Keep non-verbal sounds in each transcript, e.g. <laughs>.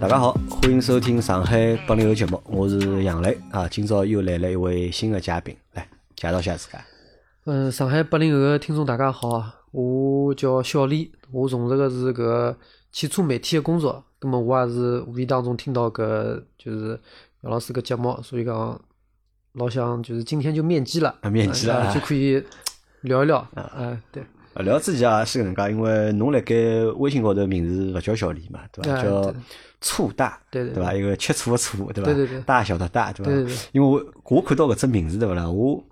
大家好，欢迎收听上海八零后节目，我是杨磊啊。今朝又来了一位新的嘉宾，来介绍下自家。嗯，上海八零后的听众大家好啊，我叫小李，我从事的是搿汽车媒体的工作。葛么我也是无意当中听到搿就是杨老师搿节目，所以讲老想就是今天就面基了，啊面基了啊就可以聊一聊。<laughs> 啊，对，啊，聊之前啊是搿能介，因为侬辣盖微信高头名字勿叫小李嘛，对伐？哎叫对醋大，对对对伐？一个吃醋的醋，对伐？对对对大小的大，对伐？对对对因为我我看到搿只名字对勿啦？我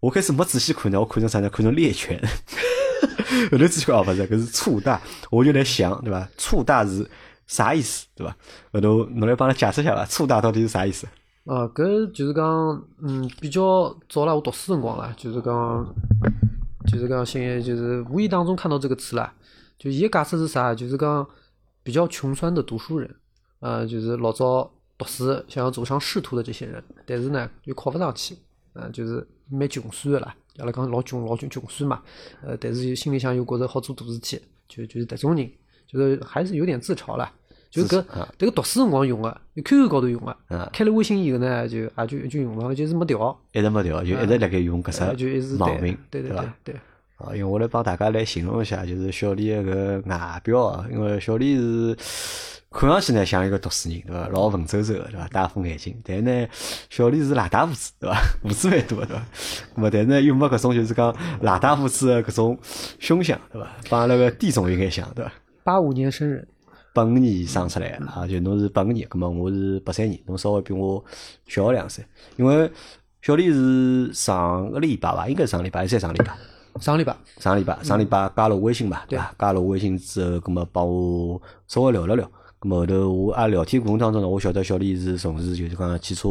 我开始没仔细看呢，我看成啥呢？看成猎犬。后头仔细看哦，勿是，搿是醋大，我就来想，对伐？醋大是啥意思，对伐？后头侬来帮阿拉解释一下伐？醋大到底是啥意思？啊，搿就是讲，嗯，比较早啦，我读书辰光啦，就是讲，就是讲，现在就是无意当中看到这个词啦，就伊个解释是啥？就是讲比较穷酸的读书人，呃，就是老早读书想要走上仕途的这些人，但是呢又考勿上去，嗯、就是蛮穷酸的啦。阿拉讲老穷老穷穷酸嘛，呃，但是心里向又觉着好做大事体，就就是迭种人，就是还是有点自嘲啦。就搿啊迭个读书辰光用个，就 QQ 高头用个嗯，开了微信以后呢，就也就就用了，就是没调，一直没调，就一直辣盖用搿呃就一直只网名，对对伐对？对，啊，因为我来帮大家来形容一下，就是小李的搿外表啊，因为小李是看上去呢像一个读书人，对伐？老文绉绉的，对伐？戴副眼镜，但呢，小李是邋遢胡子，对伐？<laughs> 胡子蛮多的，对伐？那么但是呢又没搿种就是讲邋遢胡子的搿种凶相，对伐？帮阿拉个地总有眼像，对伐？八五年生人，八五年生出来的啊，就侬是八五年，葛么我是八三年，侬稍微比我小两岁。因为小李是上个礼拜伐，应该是上礼拜还是上礼拜？上礼拜上礼拜上礼拜加了我微信吧，对伐？加了我微信之后，葛么帮我稍微聊了聊。葛么后头我啊聊天过程当中呢，我晓得小李是从事就是讲汽车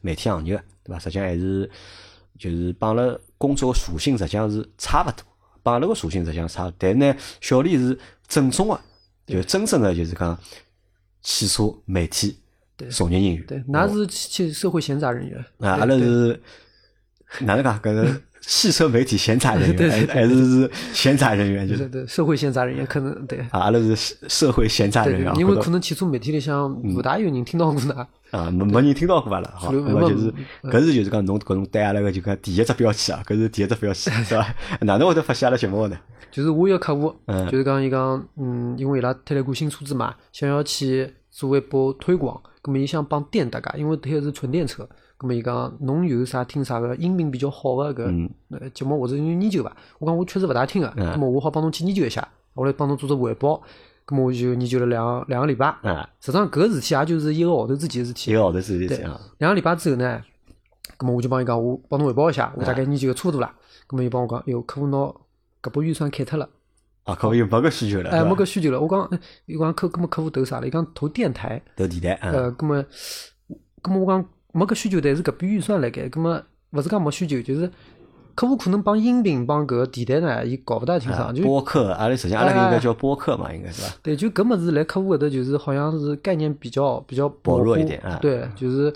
媒体行业的，对伐？实际上还是就是帮阿拉工作个属性实际上是差勿多，帮阿拉个属性实际上差。但是呢，小李是正宗个，就真正的就是讲汽车媒体从业人员。对，那是汽社会闲杂人员啊，阿拉是哪能讲？搿个汽车媒体闲杂人员，<laughs> 还还是是闲杂人员，就是对对，社会闲杂人员可能对。啊，阿拉是社社会闲杂对人员因为可能汽车媒体里向勿大有人听到过㑚。啊，没没人听到过伐了，好，流那么就是嗯搿是就是讲侬搿种对阿拉个就讲第一只标签啊，搿是第一只标签，是伐？哪能会得发现阿拉节目个呢？就是我一个客户，嗯就是讲伊讲，嗯，因为伊拉推了一款新车子嘛，想要去做一波推广，葛么伊想帮店大家，因为推的是纯电车，葛么伊讲侬有啥听啥个音频比较好个搿节目或者有研究伐？我讲我确实勿大听个，嗯葛么我好帮侬去研究一下，我来帮侬做只汇报，葛么我就研究了两两个礼拜。啊，实际上搿个事体也就是一个号头之前个事体。一个号头之对前啊，两个礼拜之后呢，葛么我就帮伊讲，我帮侬汇报一下，我大啊概研究个差不多啦。葛么伊帮我讲，哎哟，客户拿搿笔预算砍脱了。啊，客户又没搿需求了，哎，没搿需求了。我讲，哎伊讲客，搿么客户投啥了？伊讲投电台。投电台啊，呃，搿么，搿么我讲没搿需求，但是搿笔预算辣盖，搿么勿是讲没需求，就是客户可能帮音频帮搿个电台呢，伊搞勿大清啊爽。就播客，阿拉实际上阿拉哎应该叫播客嘛，应该是伐？对，就搿么子来客户搿搭就是好像是概念比较比较薄弱一点啊对，就是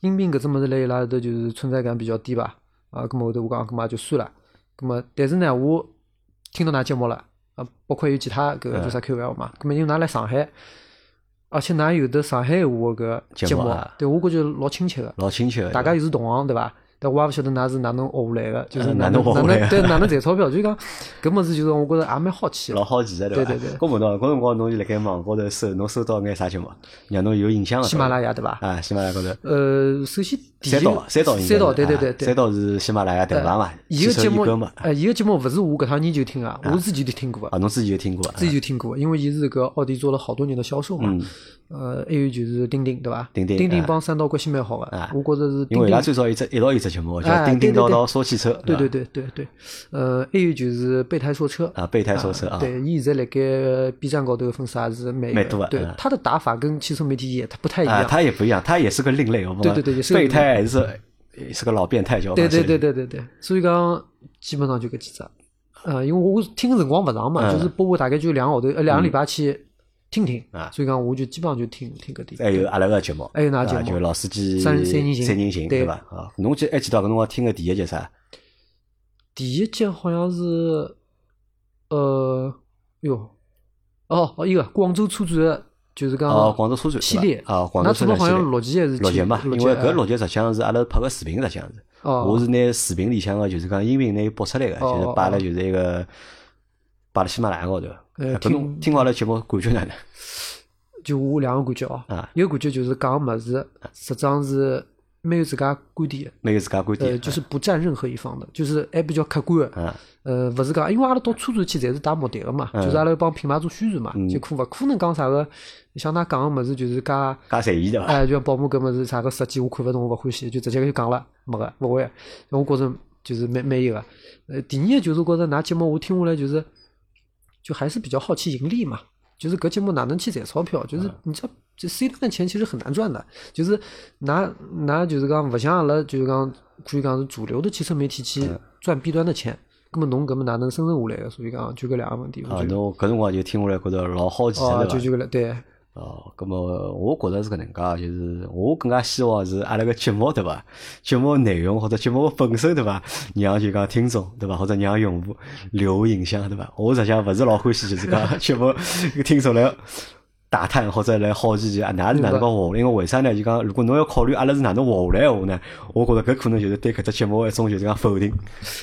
音频搿只物事来伊拉搿搭就是存在感比较低吧。啊，搿么后头我讲，搿么也就算了。搿么但是呢，我听到㑚节目了，啊，包括有其他搿个叫啥 QL 嘛，搿么因为㑚来上海，而且㑚有的上海话搿节目对我感觉老亲切个，老亲切个，大家又是同行对伐？但我也勿晓得㑚是哪能学下来个，就是嗯哪哪能哪能对哪能赚钞票，就是讲搿物事就是我觉着也蛮好奇老。好奇的，伐？对对对搿问到搿辰光侬就辣盖网高头搜，侬搜到眼啥节目，让侬有印象个？喜马拉雅对伐？啊，喜马拉雅高头。呃，首先第一三道，三刀应该是，三道，对对对啊对，三道是喜马拉雅头牌嘛，伊个节目汽车一个节目勿是我搿趟研究听啊，我自己就听过啊，，侬自己就听过啊？自己就听过，因为伊是搿奥迪做了好多年的销售嘛嗯。呃，还有就是钉钉对伐？钉钉钉钉啊帮三道关系蛮好个啊，我觉着是因为伊拉。最早一只一道一只节目叫哎《叮叮叨叨说汽车》，对对对对对，呃，还有就是备胎说车。啊，备胎说车啊，对，伊现在辣盖 B 站高头的粉丝也是蛮蛮多的对嗯，他的打法跟汽车媒体也他不太一啊，样。他也不一样，他也是个另类，我们？对对对也是个备胎还是也是个老变态，叫对对对对对对，所以讲基本上就搿几只。呃，因为我听的辰光勿长嘛，嗯。就是播我大概就两个号头，呃，两个礼拜去听听啊，所以讲我就基本上就听听搿点。还有阿拉个节目，还有哪节目？啊就老司机三三人行。三人行，对。对伐？啊，侬记还记得搿辰光听个第一集啥？第一集好像是，呃，哟，哦，哦，一个广州车展的就是讲哦，广州车展系列。啊，广州车展系列。六集还是七六集嘛，因为搿六集实际上是阿拉拍个视频，实际上是，哦。我是拿视频里向个就是讲音频拿伊播出来个，哦就是摆了就是一个摆了喜马拉雅高头。呃听听完了节目感觉哪能？<laughs> 就我两个感觉哦啊，一个感觉就是讲个物事，实际上是没有自家观点的，每个自家观呃，点。就是不占任何一方的，就是还比较客观呃，勿是讲，因为阿拉到车展去侪是带目的个嘛，嗯就是阿拉要帮品牌做宣传嘛，就可勿可能讲啥个像㑚讲个物事，就是介介随意对伐？哎，就像宝马搿物事啥个设计我看勿懂，我勿欢喜，就直接就讲了，没个，勿会。我觉着就是蛮蛮有个。呃，第二个就是觉着㑚节目我听下来就是，就还是比较好奇盈利嘛。就是搿节目哪能去赚钞票？就是你知道，这 C 端的钱其实很难赚的。就是拿拿就是讲勿像阿拉就是讲可以讲是主流的汽车媒体去赚 B 端的钱，葛么侬搿么哪能生存下来个？所以讲就搿两个问题。我啊，侬搿辰光就听下来觉得老好奇对伐？就就搿了，对。哦，咁么我觉着是搿能介，就是我更加希望是阿拉个节目对伐？节目内容或者节目本身对伐？让就讲听众对伐？或者让用户留影响对伐？我实际上勿是老欢喜，就是讲 <laughs> 节目听众来打探或者来好奇就啊，哪是哪能个活？因为为啥呢？就讲如果侬要考虑阿拉是哪能活下来个话呢？我觉着搿可能就是对搿只节目一种就是讲否定，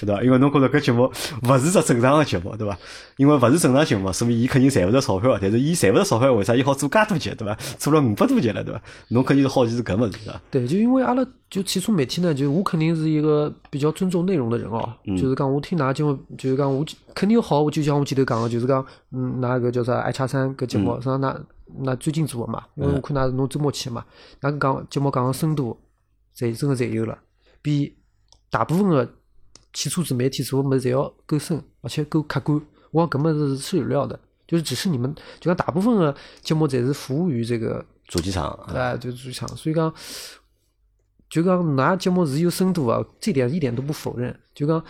对伐？因为侬觉着搿节目勿是只正常个节目，对伐？因为勿是正常节目，所以伊肯定赚勿着钞票，但是伊赚勿着钞票，为啥伊好做介多集，对伐？做了五百多集了，对伐？侬肯定是好奇是搿物事，对伐？对，就因为阿拉就汽车媒体呢，就我肯定是一个比较尊重内容的人哦。就是讲我听㑚节目，就是讲我肯定好，我就像我前头讲个，就是讲嗯，㑚搿叫啥爱叉三搿节目，实际上㑚㑚最近做个嘛，因为我看㑚侬周末去嘛，㑚搿讲节目讲个深度，侪真个侪有了，比大部分个汽车自媒体做个物事侪要够深，而且够客观。我讲搿物事是有料的，就是只是你们就讲大部分个节目侪是服务于这个主机厂，啊哎，就主机厂，所以讲，就讲㑚节目是有深度啊，这点一点都不否认。就讲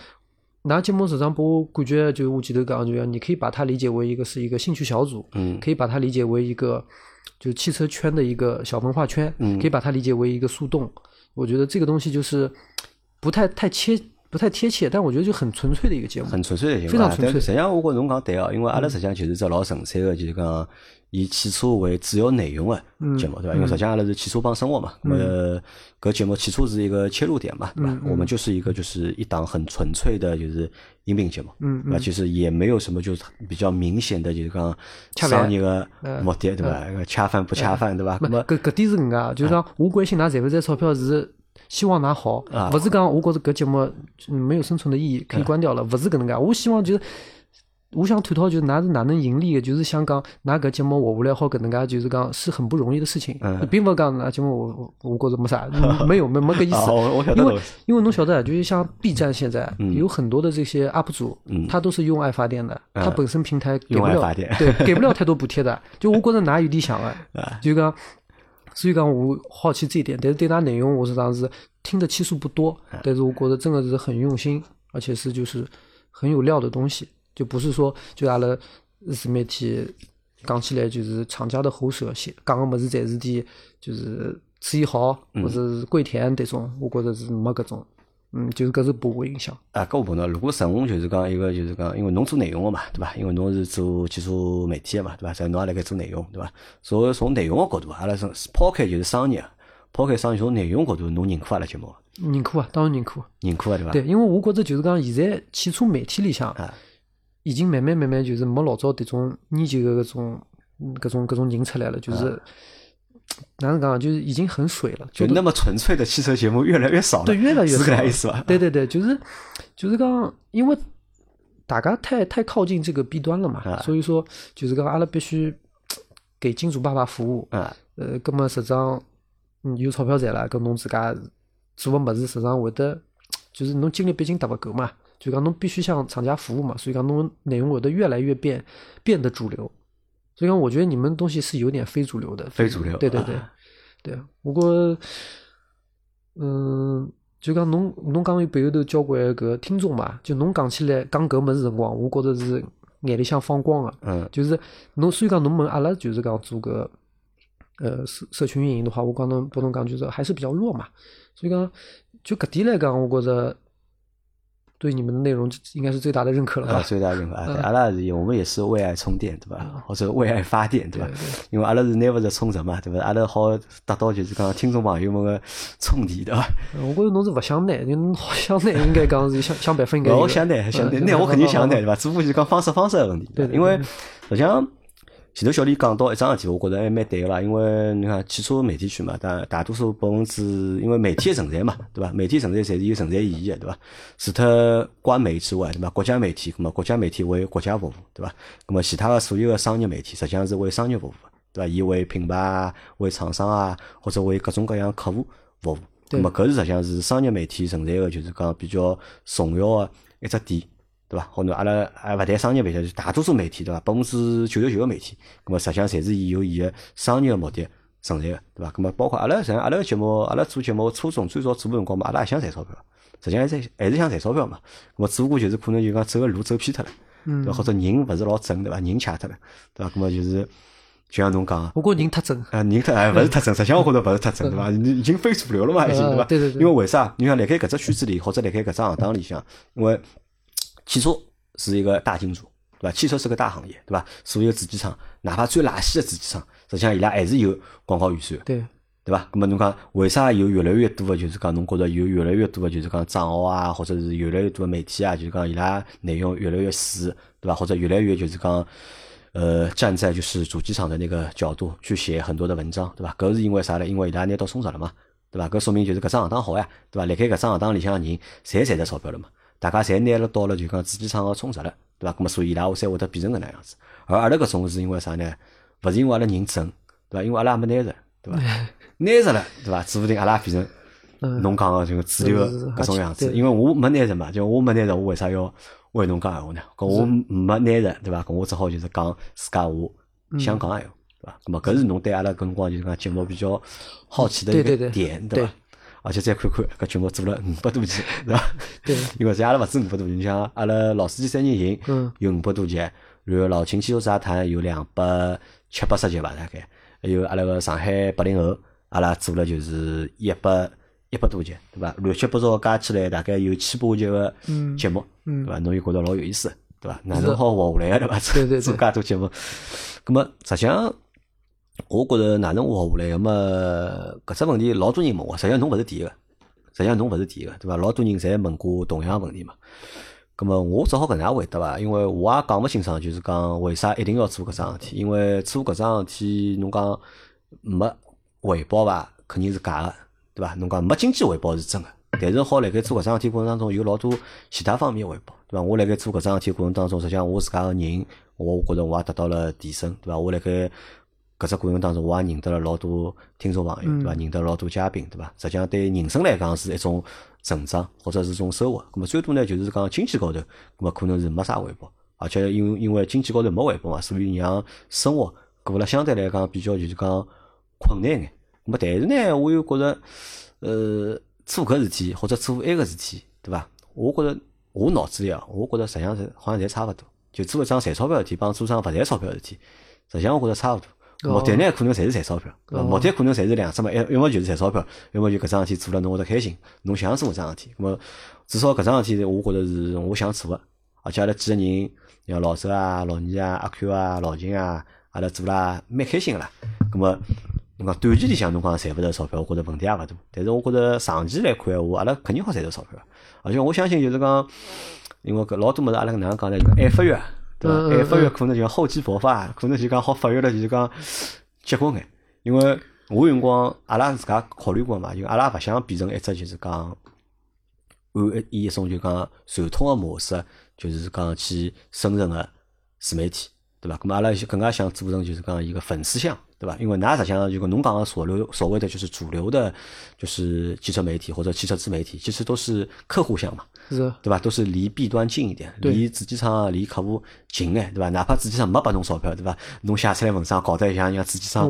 㑚节目实际上拨我感觉，就我前头讲，就讲你可以把它理解为一个是一个兴趣小组，嗯可以把它理解为一个就汽车圈的一个小文化圈，嗯可以把它理解为一个树洞。我觉得这个东西就是不太太切。不太贴切，但我觉得就很纯粹的一个节目，很纯粹的节目，非常纯粹实际上，我觉侬讲对哦，因为阿拉实际上就是只老纯粹的，就是讲以汽车为主要内容个节目，对伐？因为实际上阿拉是汽车帮生活嘛，那么搿节目汽车是一个切入点嘛，对吧？我们就是一个就是一档很纯粹的，就是音频节目，嗯对吧？其实也没有什么就是比较明显的，就是讲商业个目的，对伐？恰饭不恰饭，对伐？那么搿搿点是搿能介，就是讲我关心㑚赚勿赚钞票是希望㑚好，啊勿是讲我觉着搿节目嗯没有生存的意义，可以关掉了，勿是搿能介。我希望就是。我想探讨就是哪是哪能盈利的，就是想讲㑚搿节目活下来好搿能介，就是讲是很不容易的事情，嗯并勿讲㑚节目我我我觉着没啥，嗯没有没没搿意啊，思。因为因为侬晓得，就是像 B 站现在嗯有很多的这些 UP 主，他都是用爱发电的，他本身平台给不了对给不了太多补贴的。就我觉着㑚有点像个，啊就讲，所以讲我好奇这一点，但是对㑚内容我实际上是听的期数不多，啊但是我觉得真的是很用心，而且是就是很有料的东西，就不是说就阿拉自媒体讲起来就是厂家的喉舌，写讲个物事侪是点就是次一好或者是跪舔迭种，我觉着是没搿种，嗯，就是搿是拨我影响。啊，搿我碰到，如果纯就是讲一个就是讲，因为侬做内容个嘛，对伐？因为侬是做汽车媒体个嘛，对伐？所以侬也辣盖做内容，对伐？所以从内容个角度，阿拉从抛开就是商业，抛开商业，从内容角度，侬认可阿拉节目伐？认可啊，当然认可。认可啊对伐？对，因为我觉着就是讲，现在汽车媒体里向啊已经慢慢慢慢就是没老早迭种研究个搿种嗯搿种搿种人出来了，就是哪能讲，就是已经很水了，就那么纯粹的汽车节目越来越少了，对越来越是搿少了能意思伐？对对对，就是就是讲，因为大家太太靠近这个弊端了嘛，啊。所以说就是讲阿拉必须给金主爸爸服务。啊，呃，葛么实际上嗯有钞票赚了，搿侬自家做个么子，实际上会得就是侬精力毕竟达勿够嘛，就讲侬必须向厂家服务嘛，所以讲侬内容会得越来越变变得主流。所以讲，我觉得你们东西是有点非主流的，非主流对对对啊，对。不过，嗯，就讲侬侬讲有背后头交关搿听众嘛，就侬讲起来讲搿物事辰光，我觉着是眼里向放光啊。嗯就是侬，所以讲侬问阿拉就是讲做个呃社社群运营的话，我刚侬拨侬讲就是还是比较弱嘛，所以讲就搿点来讲，我觉着对你们的内容应该是最大的认可了吧？最大认可啊！阿拉是，我们也是为爱充电，对吧？或者为爱发电，对吧？因为阿拉是 never 在充值嘛，对吧？阿拉好达到就是讲听众朋友们的充电，对吧？我觉着侬是勿想拿，侬想拿应该讲是想想办法应该。我想拿，想拿，拿我肯定想拿，对吧？只不过就讲方式方式的问题，对，因为实际上。前头小李讲到一桩事体，我觉着还蛮对个啦，因为你看汽车媒体圈嘛，大大多数百分之，因为媒体的存在嘛，<laughs> 对伐？媒体存在才是有存在意义的，对伐？除脱官媒之外，对伐？国家媒体，那么国家媒体为国家服务，对伐？那么其他的所有的商业媒体，实际上是为商业服务，对伐？伊为品牌啊，为厂商啊，或者为各种各样客户服务。那么搿是实际上是商业媒体存在的，就是讲比较重要的一只点。对伐？或者阿拉还勿谈商业媒体，大多数媒体对伐？百分之九十九个媒体，咁么实际上侪是有伊个商业个目的存在个，对伐？咁么包括阿拉像阿拉个节目，阿拉做节目初衷最早做个辰光嘛，阿拉也想赚钞票，实际上还是还是想赚钞票嘛。咁么只不过就是可能就讲走个路走偏脱了，对伐？或者人勿是老正，对伐？人卡脱了，对伐？咁么就是就像侬讲，我觉人太正，啊，人太哎勿是太正，实际上我觉着勿是太正，对伐？已经非主流了嘛，已经对伐？对对对。因为为啥？你像辣盖搿只圈子里，或者辣盖搿只行当里向，因为汽车。是一个大金主，对吧？汽车是个大行业，对吧？所有主机厂，哪怕最垃圾的主机厂，实际上伊拉还是有广告预算，对对吧？那么侬讲为啥有越来越多的，就是讲侬觉着有越来越多的，就是讲账号啊，或者是越来越多的媒体啊，就是讲伊拉内容越来越死，对吧？或者越来越就是讲，呃，站在就是主机厂的那个角度去写很多的文章，对吧？搿是因为啥呢？因为伊拉拿到充值了嘛，对吧？搿说明就是搿只行当好呀，对吧？辣盖搿只行当里向人，侪赚着钞票了嘛。大家侪拿了到了就讲主机厂个充值了，对伐？咁么所以伊拉会才会得变成搿能样子。而阿拉搿种是因为啥呢？勿是因为阿拉人真，对伐？因为阿拉也没拿着，对伐？<laughs> 拿着了，对伐？指勿定阿拉变成侬讲个就主流搿种样子。因为我没拿着嘛，就我没拿着，我为啥要为侬讲闲话呢？搿我没拿着，对伐？搿我只好就是讲自家我想讲闲话，对伐？咁么搿是侬对阿拉搿辰光就是讲节目比较好奇的一个点，对伐？而且再看看，搿节目做了五百多集，是伐？<laughs> 对。<laughs> 因为在阿拉勿止五百多集，你像阿拉老司机三人行有五百多集，然后老秦汽车杂谈有两百七八十集吧，大概。还有阿拉个上海八零后，阿拉做了就是一百一百多集，对伐？乱七八糟加起来大概有千把集个节目，对伐？侬又觉得老有意思，对伐？哪能好活下来个，对伐？对对。<laughs> 做介多节目，咁么实际上。我觉着哪能活下来？那么搿只问题老多人问我，实际上侬勿是第一个，实际上侬勿是第一个，对伐？老多人侪问过同样问题嘛。咁么我只好搿能样回答伐，因为我也讲勿清爽，就是讲为啥一定要做搿桩事体？因为做搿桩事体，侬讲没回报伐，肯定是假个，对伐？侬讲没经济回报是真个，但是好辣盖做搿桩事体过程当中有老多其他方面回报，对伐？我辣盖做搿桩事体过程当中，实际上我自家个人，我觉着我也得到了提升，对伐？我辣盖。搿只过程当中，我也认得了老多听众朋友，对伐？认得老多嘉宾，对伐？实际上对人生来讲是一种成长，或者是种收获。咁么最多呢，就是讲经济高头，咁么可能是没啥回报，而且因为因为经济高头没回报嘛，所以让生活过了相对来讲比较就是讲困难眼。咁么但是呢，我又觉着，呃，做搿事体或者做埃个事体，对伐？我觉着我脑子里啊，我觉着实际上是好像侪差勿多，就做一桩赚钞票事体，帮做桩勿赚钞票事体，实际上我觉着差勿多。目的呢，可能侪是赚钞票，目的可能侪是两只嘛，要要么就是赚钞票，要么就搿桩事体做了侬会得开心，侬想做搿桩事体。咾么至少搿桩事体，我觉着是我想做个，而且阿拉几个人，像老周啊、老倪啊、阿 Q 啊、老秦啊，阿拉做啦蛮开心个啦。咾么侬讲短期里向侬讲赚勿着钞票，我觉着问题也勿大。但是我觉着长期来看闲话，阿拉肯定好赚着钞票。而且我相信就是讲，因为搿老多物事阿拉哪能讲呢？就爱发育。对伐？还发育可能就厚积薄发，可能就讲好发育了，就是讲结棍眼。因为我辰光阿拉自家考虑过嘛，就阿拉勿想变成一只就是讲按一一种就讲传统个模式，就是讲去生存个自媒体，对伐？咁么阿拉更加想做成就是讲一个粉丝向。对吧？因为那实际上，如果侬讲的所流所谓的就是主流的，就是汽车媒体或者汽车自媒体，其实都是客户向嘛，是，对伐？都是离弊端近一点，离主机厂、离客户近哎，对伐？哪怕主机厂没拨侬钞票，对伐？侬写出来文章搞得像让主机厂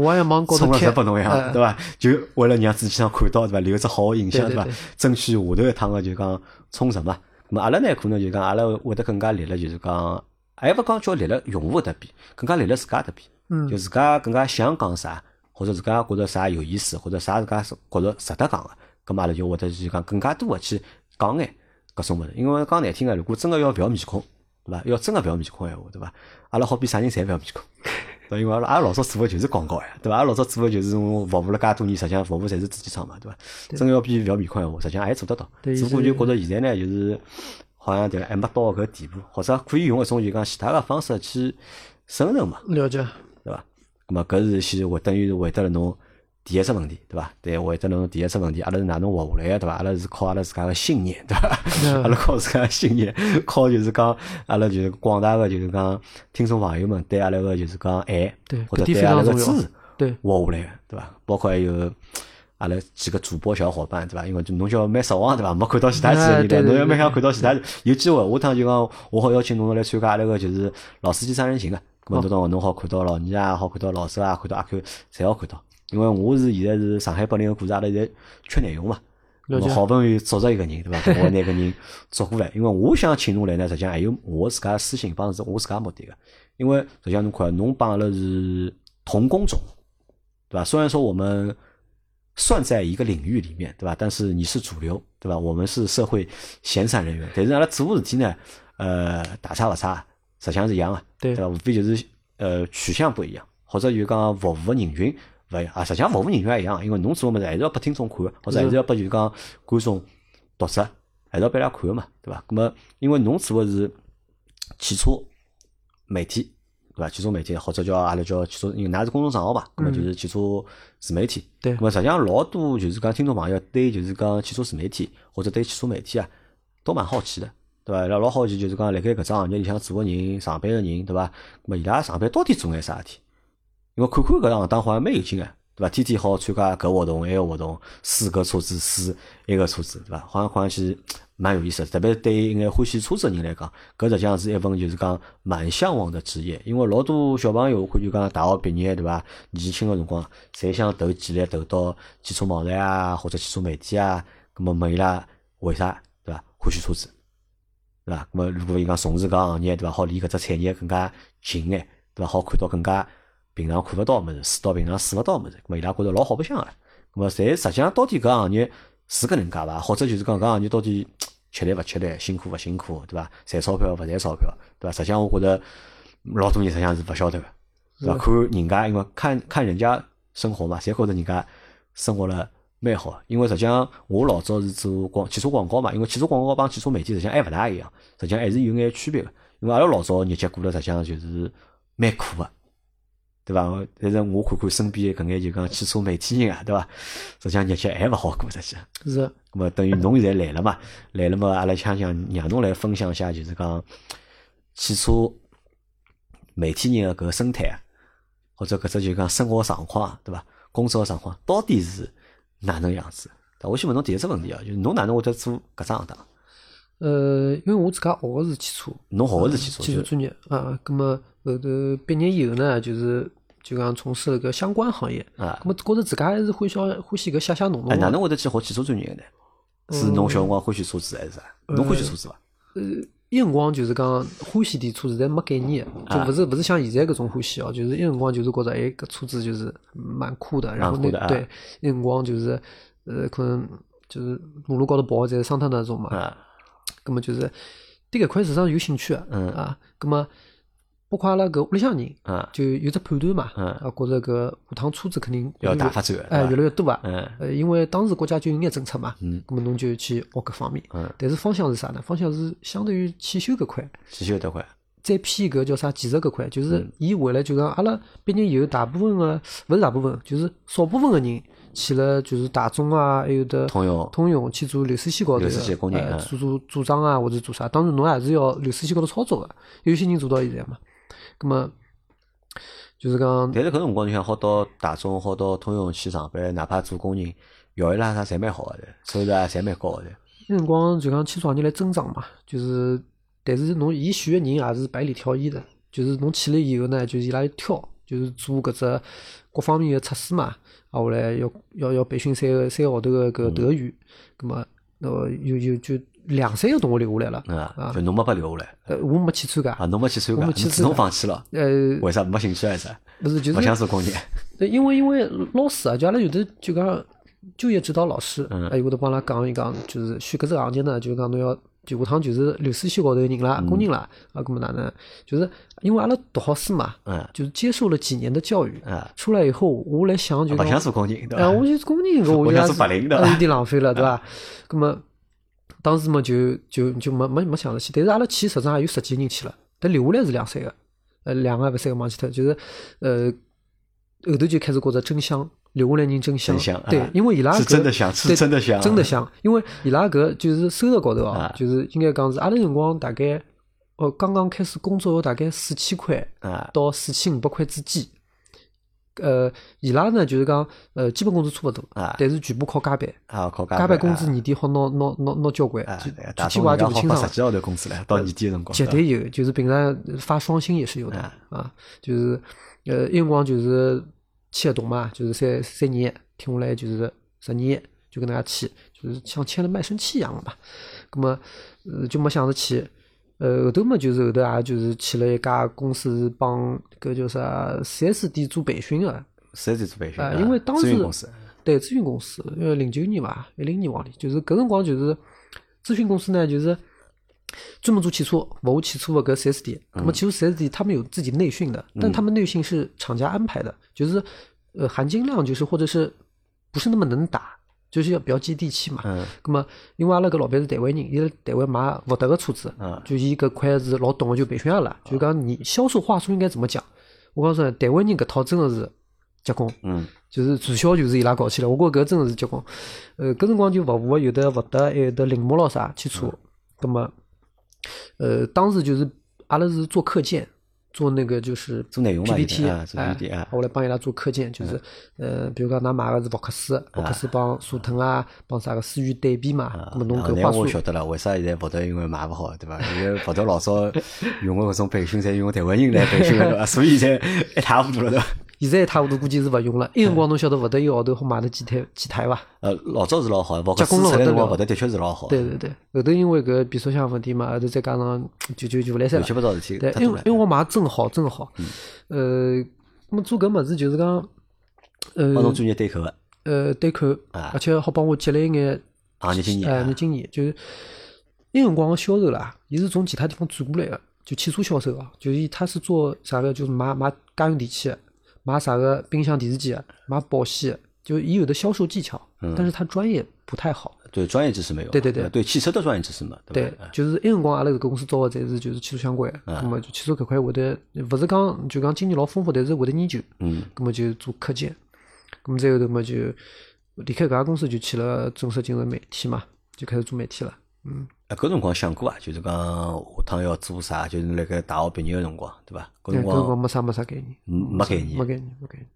充了值拨侬一样，对伐？就为了让主机厂看到，对吧？留只好印象，对伐？争取下头一趟个就讲充值嘛。咁阿拉呢，可能就讲阿拉会得更加立了，就是讲，还勿讲叫立了用户搭边，更加立了自家搭边。就自家更加想讲啥，或者自家觉着啥有意思，或者啥自家觉着值得讲个，咁阿拉就会得就讲更加多个去讲眼搿搿种物事。因为讲难听个，如果真个要覅面孔，对伐？要真个覅面孔闲话，对伐？阿拉好比啥人侪覅面孔。<laughs> 对，因为阿拉阿拉老早做个就是广告呀，对伐？阿拉老早做个就是种服务了介多年，实际上服务侪是自己厂嘛，对伐？真个要比覅面孔闲话，实际上也做得到。只不过就觉着现在呢，就是好像对还没到搿地步，或者可以用一种就讲其他个方式去生存嘛，了解。对伐？咁么搿是先会等于是回答了侬第一只问题，对伐？对，回答了侬第一只问题，阿拉是哪能活下来个，对伐？阿拉是靠阿拉自家个信念，对伐？阿拉靠自家个信念，靠就是讲阿拉就是广大个就是讲听众朋友们对阿拉个就是讲爱，对，或者对阿拉。个支持。对，活下来个，对伐？包括还有阿拉几个主播小伙伴，对伐？因为侬叫蛮失望，对伐？没看到其他几个人，对侬要蛮想看到其他人。有机会，下趟就讲我好邀请侬来参加阿拉个就是老司机三人行个。咁么，好侬好看到老二啊，好看到老周啊，看到阿 Q，侪好看到。因为我是现在是上海八零个故事，阿拉现在缺内容嘛。了解咁么好不容易找着一个人，对伐？咁我拿个人找过来，因为我想请侬来呢，实际上还有我自家私心帮是我自家目的个。因为实际上侬看，侬帮阿拉是同工种，对伐？虽然说我们算在一个领域里面，对伐？但是你是主流，对伐？我们是社会闲散人员，但是阿拉做事体呢，呃，大差勿差，实际上是一样的，对伐？无非就是呃取向不一样，或者就讲服务个人群勿一样啊。实际上服务人员也一样，因为侬做个物事还是要拨听众看个，或者还是要拨就是讲观众、读者，还是要拨伊拉看个嘛，对伐？那么，因为侬做个是汽车媒体，对伐？汽车媒体或者叫阿拉叫汽车，因为㑚是公众账号嘛，那么就是汽车自媒体。对那么实际上老多就是讲听众朋友对就是讲汽车自媒体或者对汽车媒体啊，都蛮好奇的，对伐？伊拉老好奇就是讲辣盖搿只行业里向做个人、上班个人，对伐？咁么伊拉上班到底做眼啥事体？因为看看搿行当好像蛮有劲个，对伐？天天好参加搿活动、埃个活动，试搿车子、试埃个车子，对伐？好像看上去蛮有意思。特别是对于一眼欢喜车子个人来讲，搿实际上是一份就是讲蛮向往的职业。因为老多小朋友看就讲大学毕业，对伐？年轻个辰光，侪想投简历投到汽车网站啊，或者汽车媒体啊。葛末问伊拉为啥，对伐？欢喜车子，对伐？葛末如果伊讲从事搿行业，对伐？好离搿只产业更加近眼，对伐？好看到更加平常看勿到个物事，试到平常试勿到个物事，咁么伊拉觉着老好白相个。咁么，侪实际上到底搿行业是搿能介伐？或者就是讲搿行业到底吃力勿吃力，辛苦勿辛苦，对伐？赚钞票勿赚钞票，对伐？实际上我觉着老多人实际上是勿晓得个，是伐？看人家，因为看看人家生活嘛，侪觉着人家生活了蛮好。因为实际上我老早是做广汽车广告嘛，因为汽车广告帮汽车媒体实际上还勿大一样，实际上还是有眼区别个。因为阿拉老早日脚过得实际上就是蛮苦个。对伐？但是我看看身边搿眼就讲汽车媒体人啊，对伐？实际上日脚还勿好过，实际上。是咁么等于侬现在来了嘛？来了嘛？阿拉想想让侬来分享一下，就是讲汽车媒体人个搿个生态啊，或者搿只就讲生活状况，对伐？工作状况到底是哪能样子？我先问侬第一只问题啊，就是侬哪能会得做搿只行当？呃，因为我自家学个是汽车，侬学个是汽车，汽车专业啊。咁么后头毕业以后呢，就是就讲从事了搿相关行业。啊咁么觉着自家还是欢喜欢喜搿写写弄弄哎，哪。能会得去学汽车专业个呢？是侬小辰光欢喜车子还是啥？侬欢喜车子伐？伊辰光就是讲欢喜点车子，但没概念的，就勿是勿是像现在搿种欢喜哦，就是伊辰光就是觉着哎搿车子就是蛮酷的，然后那对，伊辰光就是呃可能就是马路高头跑的侪是桑塔纳那种嘛，啊，咁么就是对搿块市场有兴趣啊，嗯啊，咁么包括阿拉搿屋里向人啊，就有只判断嘛，嗯。啊，觉着搿下趟车子肯定要大发展的，哎，越来越多啊。嗯。呃，因为当时国家就有眼政策嘛，嗯，咁么侬就去学搿方面。嗯，但是方向是啥呢？方向是相对于汽修搿块，汽修搿块，再偏搿叫啥技术搿块，就是嗯。伊为了就讲阿拉毕业以后，大部分个勿是大部分，就是少部分个人去了就是大众啊，还有的通用。通用去做流水线高头流水线工做做组装啊或者做啥，当然侬还是要流水线高头操作个，有些人做到现在嘛。咁么就是讲但是搿辰光你想好到大众，好到通用去上班，哪怕做工人，效益啦啥侪蛮好个的，收入也侪蛮高个的。那辰光就讲汽车行业来增长嘛，就是但是侬伊选个人也是百里挑一的，就是侬去了以后呢，就是伊拉要挑，就是做搿只各方面个测试嘛，啊后来要要要培训三个三个号头个搿德语，葛么呃有有就两三个同学留下来了，啊，就侬没被留下来。呃我没去参加，啊，侬没去参加，侬自动放弃了，呃为啥没兴趣还是？不是就是不想做工人？<laughs> 呃因为因为老师啊，就阿拉有的就讲就业指导老师，嗯。哎，会得帮阿拉讲一讲，就是选搿只行业呢，就是讲侬要就下趟就是流水线高头的人啦，工人啦，啊，搿么哪能？就是因为阿拉读好书嘛，嗯。就是接受了几年的教育，啊，出来以后，我来想就勿想做工人，对哎，伐？我就工人，搿 <laughs> 我想做我觉得白领对吧？是有点浪费了，对伐？葛么当时嘛就就就没没没想着去，但是阿拉去实际上也有十几个人去了，但留下来是两三个，呃，两个还是三个忘记脱，就是呃后头就开始觉着真香，留下来人真香真香，对啊，因为伊拉是搿真的香是对真的香真的香，因为伊拉搿就是收入高头哦啊，就是应该讲是阿拉辰光大概哦刚刚开始工作要大概四千块啊，到四千五百块之间。呃，伊拉呢就是讲，呃，基本工资差勿多，啊但是全部靠加班，啊，靠加加班工资啊年底好拿拿拿拿交关，啊，具体我也就不清爽十几号头工资了，到年底的辰光，绝对有，就是平常发双薪也是有的啊啊，就是呃，那辰光就是签合同嘛，就是三三年，听下来就是十年，就跟大家签，就是像签了卖身契一样的嘛。那么呃就没想着去，呃后头嘛就是后头也就是去了一家公司帮搿叫啥四 S 店做培训个。四 S 店做培训啊啊？因为当时公司对咨询公司，因为，零九年吧，一零年往里，就是搿辰光就是咨询公司呢，就是专门做汽车，服务汽车的搿四 S 店。那么汽车四 S 店他们有自己内训的，但他们内训是厂家安排的，就是呃含金量就是或者是不是那么能打，就是要比较接地气嘛。嗯咁么，因为阿拉搿老板是台湾人，伊辣台湾买福特个车子嗯，就伊搿块是老懂个，就培训阿拉，就讲你销售话术应该怎么讲。我告诉你，台湾人搿套真个是结棍。嗯就是传销就是伊拉搞起来，我觉着搿真个是结棍。呃，搿辰光就服务的有的福特，还有的铃木咯啥汽车。葛么，呃，当时就是阿拉是做课件，做那个就是做内容嘛 PPT，啊做哎 PPT 啊我来帮伊拉做课件，就是呃，比如讲㑚买个是福克斯，福克斯帮速腾啊，帮啥个思域对比嘛，那么侬搿话我晓得了，为啥现在福特因为卖勿好，对伐？因为福特老早用个搿种培训，侪用台湾人来培训个，对伐？<laughs> 所以现在一塌糊涂了，对伐？现在一塌糊涂，估计是勿用了。一辰光侬晓得勿得一个号头好买得几台几台伐？呃，老早是老好，福克结斯出来辰光，勿得的确是老好，对对对，后头因为搿变速箱问题嘛，后头再加上就就就勿来三了。乱七。八糟事体对。因为因为我买真好真好，呃，那么做搿物事就是讲，呃帮侬专业对口个呃对口，啊。而且好帮我积累一眼行业经验啊。经验，就是那辰光个销售啦，伊是从其他地方转过来个，就汽车销售啊，就是伊他是做啥个，就是买买家用电器的，买啥个冰箱、电视机的，买保险的，就伊有的销售技巧，但是他专业不太好。对专业知识没有，对对对对汽车的专业知识嘛，对对？，就是那辰光阿拉搿个公司招个侪是就是汽车相关的，那么就汽车搿块会得，勿是讲就讲经验老丰富，但是会得研究，嗯，那么就做课件，那么再后头嘛就离开搿家公司就去了正式进入媒体嘛，就开始做媒体了。嗯，啊，搿辰光想过啊，就是讲下趟要做啥，就是辣盖大学毕业个辰光，对伐？搿，辰光没啥没啥概念，嗯没概念没概念，没概念，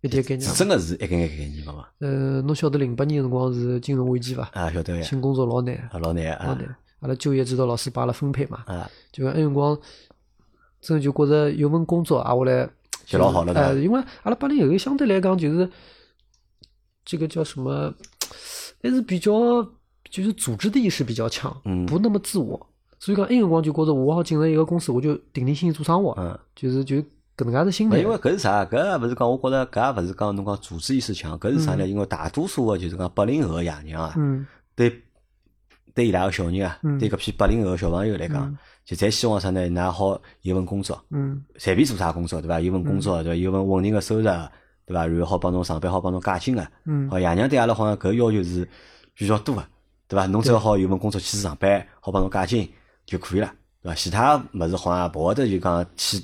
一点概念是。真个是一眼眼概念没嘛？呃，侬晓得零八年辰光是金融危机伐？啊，晓得个呀，寻工作老难，啊，老难啊老难。阿拉就业指导老师帮阿拉分配嘛，啊，就讲那辰光，真的就觉着有份工作啊，下来就老好了呃，因为阿拉八零后相对来讲就是这个叫什么，还是比较就是组织的意识比较强，嗯不那么自我。所以讲那辰光就觉着我好进入一个公司，我就定定心心做生活，嗯。就是就搿能介的心态。因为搿是啥？搿也勿是讲，我觉着搿也勿是讲侬讲组织意识强，搿是啥呢？因为大多数个就是讲八零后个爷娘啊，嗯对对伊拉个小人啊，嗯对搿批八零后个小朋友来讲，就侪希望啥呢？㑚好有份工作，嗯随便做啥工作对伐？有份工作对伐？有份稳定个收入对伐？然后好帮侬上班，好帮侬加薪个。嗯好，爷娘对阿拉好像搿要求是比较多个，对伐？侬只要好有份工作去上班，好帮侬加薪就可以了，对伐？其他物事好像勿会得就讲去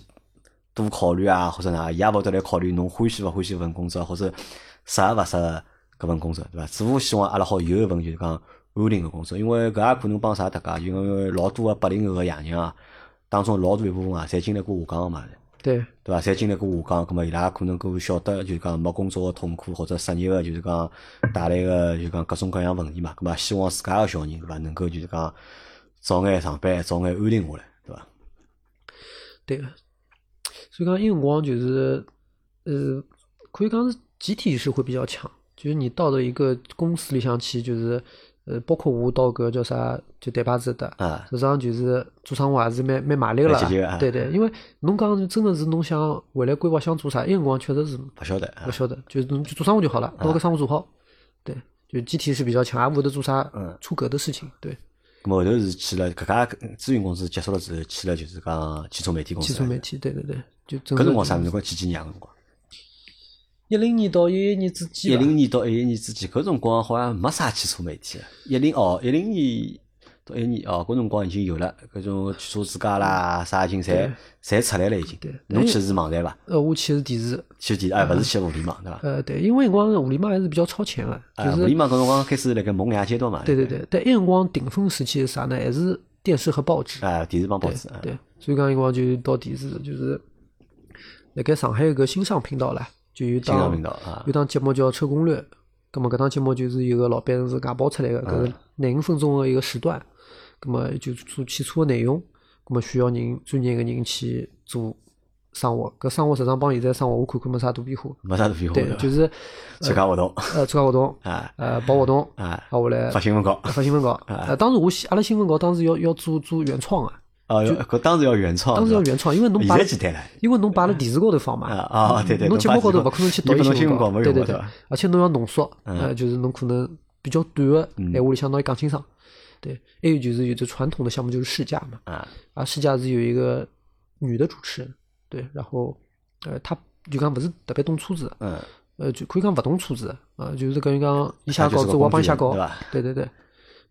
多考虑啊，或者哪，伊也勿会得来考虑侬欢喜勿欢喜搿份工作，或者适合勿适合搿份工作，对伐？只不过希望阿拉好有一份就是讲安定个工作，因为搿也可能帮啥搭界，因为老多个八零后个爷娘啊，当中老大一部分啊，侪经历过下岗个嘛。对对伐？侪经历过下岗，葛末伊拉可能够晓得，就是讲没工作个痛苦，或者失业个，就是讲带来个，就是讲各种各样问题嘛。葛末希望自家个小人，对伐？能够就是讲早眼上班，早眼安定下来，对伐？对个。所以讲，那辰光就是，呃，可以讲是集体意识会比较强。就是你到了一个公司里向去，就是，呃，包括我到搿叫啥，就台巴子的，啊，实际上就是做生活还是蛮蛮卖力个啦。对对，因为侬讲真的是侬想未来规划想做啥，那辰光确实是勿晓得啊勿，晓得，就是侬就做生活就好了，把搿生活做好。对，就机体是比较强，也勿会得做啥嗯出格的事情。对，后头是去了搿家咨询公司结束了之后，去了就是讲汽车媒体公司。汽车媒体，对对对，就搿辰光啥辰光几几年辰光？一零年到一一年之间。一零年到一一年之间，搿辰光好像没啥汽车媒体。一零哦，一零年到一年哦，搿辰光已经有了搿种汽车之家啦，啥已经侪侪出来了已经。对，侬去是网站伐？呃，我去是电视。去电视，哎，勿是去互联网，对伐？呃，对，因为辰光互联网还是比较超前个，就是互联网搿辰光开始辣盖萌芽阶段嘛。对对对，但埃辰光顶峰时期是啥呢？还是电视和报纸。啊，电视帮报纸。对，所以讲辰光就到电视，就是辣盖上海有个新上频道唻。就有档有档节目叫《车攻略》，葛么搿档节目就是有个老板是外包出来个，搿是廿五分钟个一个时段，葛么就做汽车个内容，葛么需要人专业个人去做生活，搿生活实际上帮现在生活我看看没啥大变化，没啥大变化，对，就是参加活动，呃，参加 <laughs> 活动，啊，呃，报活动，啊，下来发新闻稿，发新闻稿，呃，当时我阿拉新闻稿当时要要做做原创个。哦，搿当时要原创，当时要原创，因为侬摆，因为侬摆辣电视高头放嘛，啊，对对，侬节目高头勿可能去读新闻稿，对对对，而且侬要浓缩，呃，就是侬可能比较短个闲话里向侬要讲清爽，对，还有就是有的传统的项目就是试驾嘛，啊，啊试驾是有一个女的主持人，对，然后呃，她就讲勿是特别懂车子，嗯，呃，就可以讲勿懂车子，啊，就是等于讲伊写稿子，我帮伊写稿，对对对，